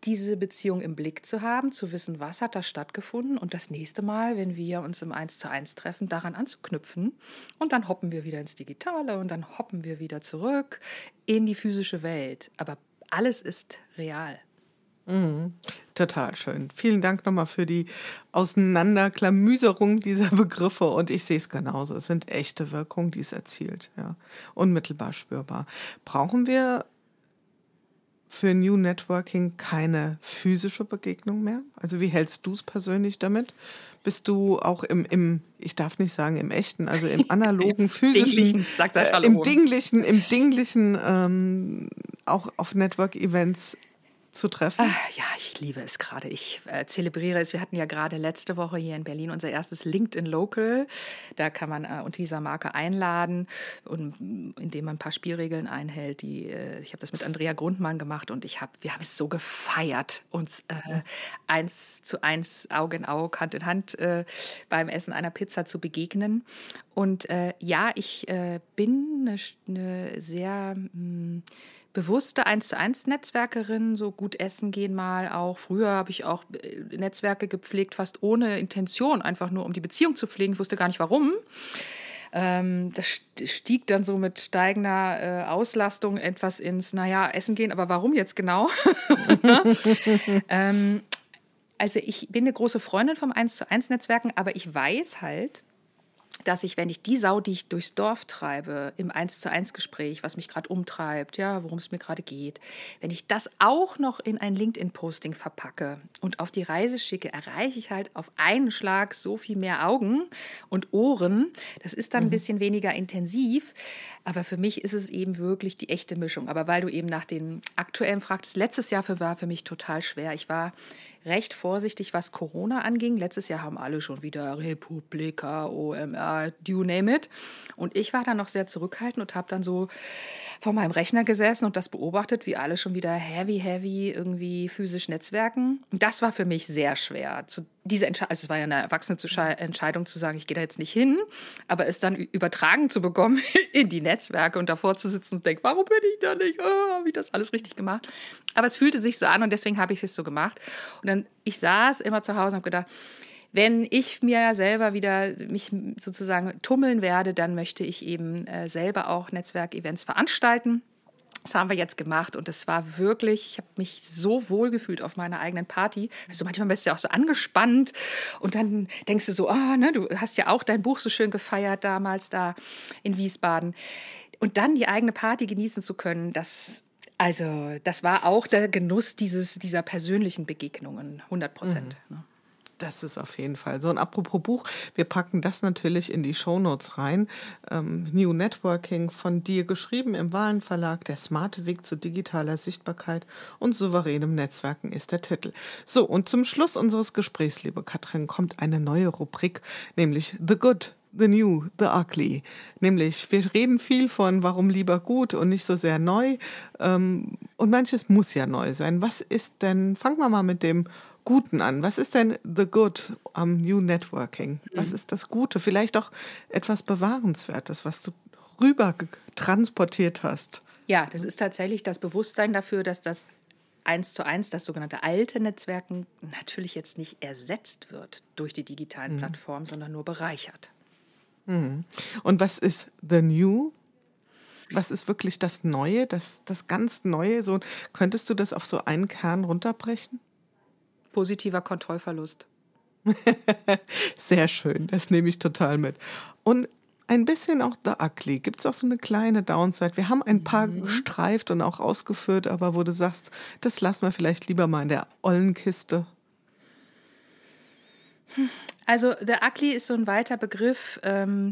diese Beziehung im Blick zu haben, zu wissen, was hat da stattgefunden und das nächste Mal, wenn wir uns im Eins zu eins treffen, daran anzuknüpfen und dann hoppen wir wieder ins Digitale und dann hoppen wir wieder zurück in die physische Welt. Aber alles ist real. Mhm. Total schön. Vielen Dank nochmal für die Auseinanderklamüserung dieser Begriffe und ich sehe es genauso. Es sind echte Wirkungen, die es erzielt, ja. Unmittelbar spürbar. Brauchen wir für New Networking keine physische Begegnung mehr? Also wie hältst du es persönlich damit? Bist du auch im, im, ich darf nicht sagen im echten, also im analogen, physischen, Dinglichen, äh, im Dinglichen, im Dinglichen ähm, auch auf Network-Events zu treffen? Ah, ja, ich liebe es gerade. Ich äh, zelebriere es. Wir hatten ja gerade letzte Woche hier in Berlin unser erstes LinkedIn Local. Da kann man äh, unter dieser Marke einladen, und, indem man ein paar Spielregeln einhält. Die, äh, ich habe das mit Andrea Grundmann gemacht und ich hab, wir haben es so gefeiert, uns äh, eins zu eins, Auge in Auge, Hand in Hand äh, beim Essen einer Pizza zu begegnen. Und äh, ja, ich bin eine, eine sehr mh, hm, bewusste 1 zu 1 Netzwerkerin, so gut essen gehen mal auch. Früher habe ich auch äh, Netzwerke gepflegt, fast ohne Intention, einfach nur um die Beziehung zu pflegen. Ich wusste gar nicht warum. Ähm, das stieg dann so mit steigender äh, Auslastung etwas ins, naja, essen gehen, aber warum jetzt genau? ähm, also ich bin eine große Freundin vom 1 zu 1 Netzwerken, aber ich weiß halt, dass ich, wenn ich die Sau, die ich durchs Dorf treibe, im Eins zu eins Gespräch, was mich gerade umtreibt, ja, worum es mir gerade geht, wenn ich das auch noch in ein LinkedIn-Posting verpacke und auf die Reise schicke, erreiche ich halt auf einen Schlag so viel mehr Augen und Ohren. Das ist dann mhm. ein bisschen weniger intensiv, aber für mich ist es eben wirklich die echte Mischung. Aber weil du eben nach den aktuellen fragtest, letztes Jahr für war für mich total schwer. Ich war recht vorsichtig, was Corona anging. Letztes Jahr haben alle schon wieder Republika, OMR, you name it. Und ich war dann noch sehr zurückhaltend und habe dann so vor meinem Rechner gesessen und das beobachtet, wie alle schon wieder heavy, heavy irgendwie physisch netzwerken. Und das war für mich sehr schwer. Zu, diese Entscheidung, also es war ja eine erwachsene Entscheidung zu sagen, ich gehe da jetzt nicht hin, aber es dann übertragen zu bekommen in die Netzwerke und davor zu sitzen und denken, warum bin ich da nicht? Oh, habe ich das alles richtig gemacht? Aber es fühlte sich so an und deswegen habe ich es so gemacht. Und dann, ich saß immer zu Hause und habe gedacht, wenn ich mir selber wieder mich sozusagen tummeln werde, dann möchte ich eben äh, selber auch Netzwerkevents veranstalten. Das haben wir jetzt gemacht und es war wirklich, ich habe mich so wohl gefühlt auf meiner eigenen Party. Also manchmal bist du ja auch so angespannt und dann denkst du so, oh, ne, du hast ja auch dein Buch so schön gefeiert damals da in Wiesbaden. Und dann die eigene Party genießen zu können, das, also, das war auch der Genuss dieses, dieser persönlichen Begegnungen, 100 Prozent. Mhm. Ne? Das ist auf jeden Fall so. Und apropos Buch, wir packen das natürlich in die Shownotes rein. Ähm, New Networking von dir geschrieben im Wahlenverlag. Der smarte Weg zu digitaler Sichtbarkeit und souveränem Netzwerken ist der Titel. So, und zum Schluss unseres Gesprächs, liebe Katrin, kommt eine neue Rubrik, nämlich The Good. The New, The Ugly. Nämlich, wir reden viel von, warum lieber gut und nicht so sehr neu. Ähm, und manches muss ja neu sein. Was ist denn, fangen wir mal mit dem Guten an. Was ist denn the good am New Networking? Was mhm. ist das Gute? Vielleicht auch etwas Bewahrenswertes, was du rüber transportiert hast. Ja, das ist tatsächlich das Bewusstsein dafür, dass das eins zu eins, das sogenannte alte Netzwerken, natürlich jetzt nicht ersetzt wird durch die digitalen mhm. Plattformen, sondern nur bereichert. Mhm. Und was ist the new? Was ist wirklich das Neue, das, das ganz Neue? So, könntest du das auf so einen Kern runterbrechen? positiver Kontrollverlust. Sehr schön, das nehme ich total mit. Und ein bisschen auch The Ugly. Gibt es auch so eine kleine Downside? Wir haben ein paar mhm. gestreift und auch ausgeführt, aber wo du sagst, das lassen wir vielleicht lieber mal in der ollen Kiste. Also The Ugly ist so ein weiter Begriff. Ähm,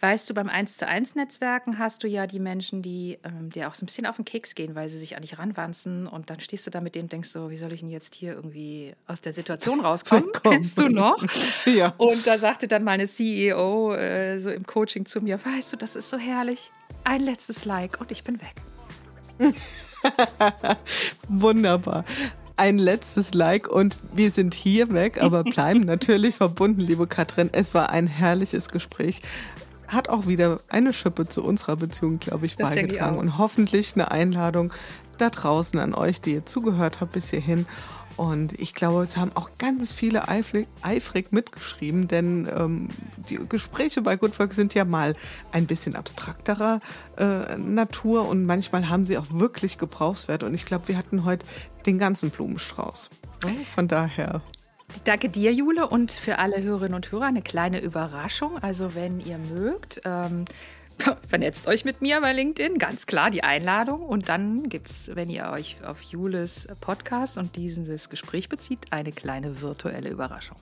weißt du, beim 1 zu 1 Netzwerken hast du ja die Menschen, die ähm, dir auch so ein bisschen auf den Keks gehen, weil sie sich an dich ranwanzen und dann stehst du da mit denen und denkst so, wie soll ich denn jetzt hier irgendwie aus der Situation rauskommen? Kennst du noch? ja. Und da sagte dann meine CEO äh, so im Coaching zu mir, weißt du, das ist so herrlich. Ein letztes Like und ich bin weg. Wunderbar ein letztes Like und wir sind hier weg, aber bleiben natürlich verbunden, liebe Katrin. Es war ein herrliches Gespräch. Hat auch wieder eine Schippe zu unserer Beziehung, glaube ich, das beigetragen und hoffentlich eine Einladung da draußen an euch, die ihr zugehört habt bis hierhin. Und ich glaube, es haben auch ganz viele eifrig, eifrig mitgeschrieben, denn ähm, die Gespräche bei Good Work sind ja mal ein bisschen abstrakterer äh, Natur und manchmal haben sie auch wirklich Gebrauchswert. Und ich glaube, wir hatten heute den ganzen Blumenstrauß. Von daher. Danke dir, Jule, und für alle Hörerinnen und Hörer eine kleine Überraschung. Also, wenn ihr mögt, ähm, vernetzt euch mit mir bei LinkedIn, ganz klar die Einladung. Und dann gibt es, wenn ihr euch auf Jules Podcast und dieses Gespräch bezieht, eine kleine virtuelle Überraschung.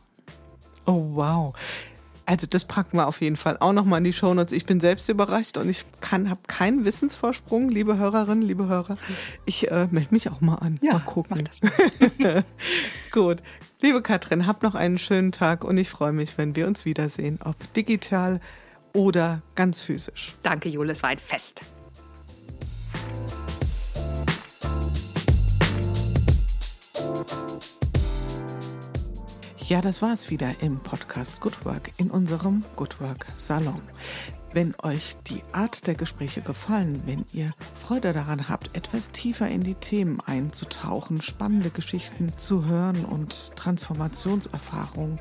Oh, wow. Also das packen wir auf jeden Fall auch nochmal in die Shownotes. Ich bin selbst überrascht und ich habe keinen Wissensvorsprung, liebe Hörerinnen, liebe Hörer. Ich äh, melde mich auch mal an. Ja, mal gucken. Das mal. Gut. Liebe Katrin, habt noch einen schönen Tag und ich freue mich, wenn wir uns wiedersehen, ob digital oder ganz physisch. Danke, Jule, es war ein Fest. Ja, das war es wieder im Podcast Good Work in unserem Good Work Salon. Wenn euch die Art der Gespräche gefallen, wenn ihr Freude daran habt, etwas tiefer in die Themen einzutauchen, spannende Geschichten zu hören und Transformationserfahrungen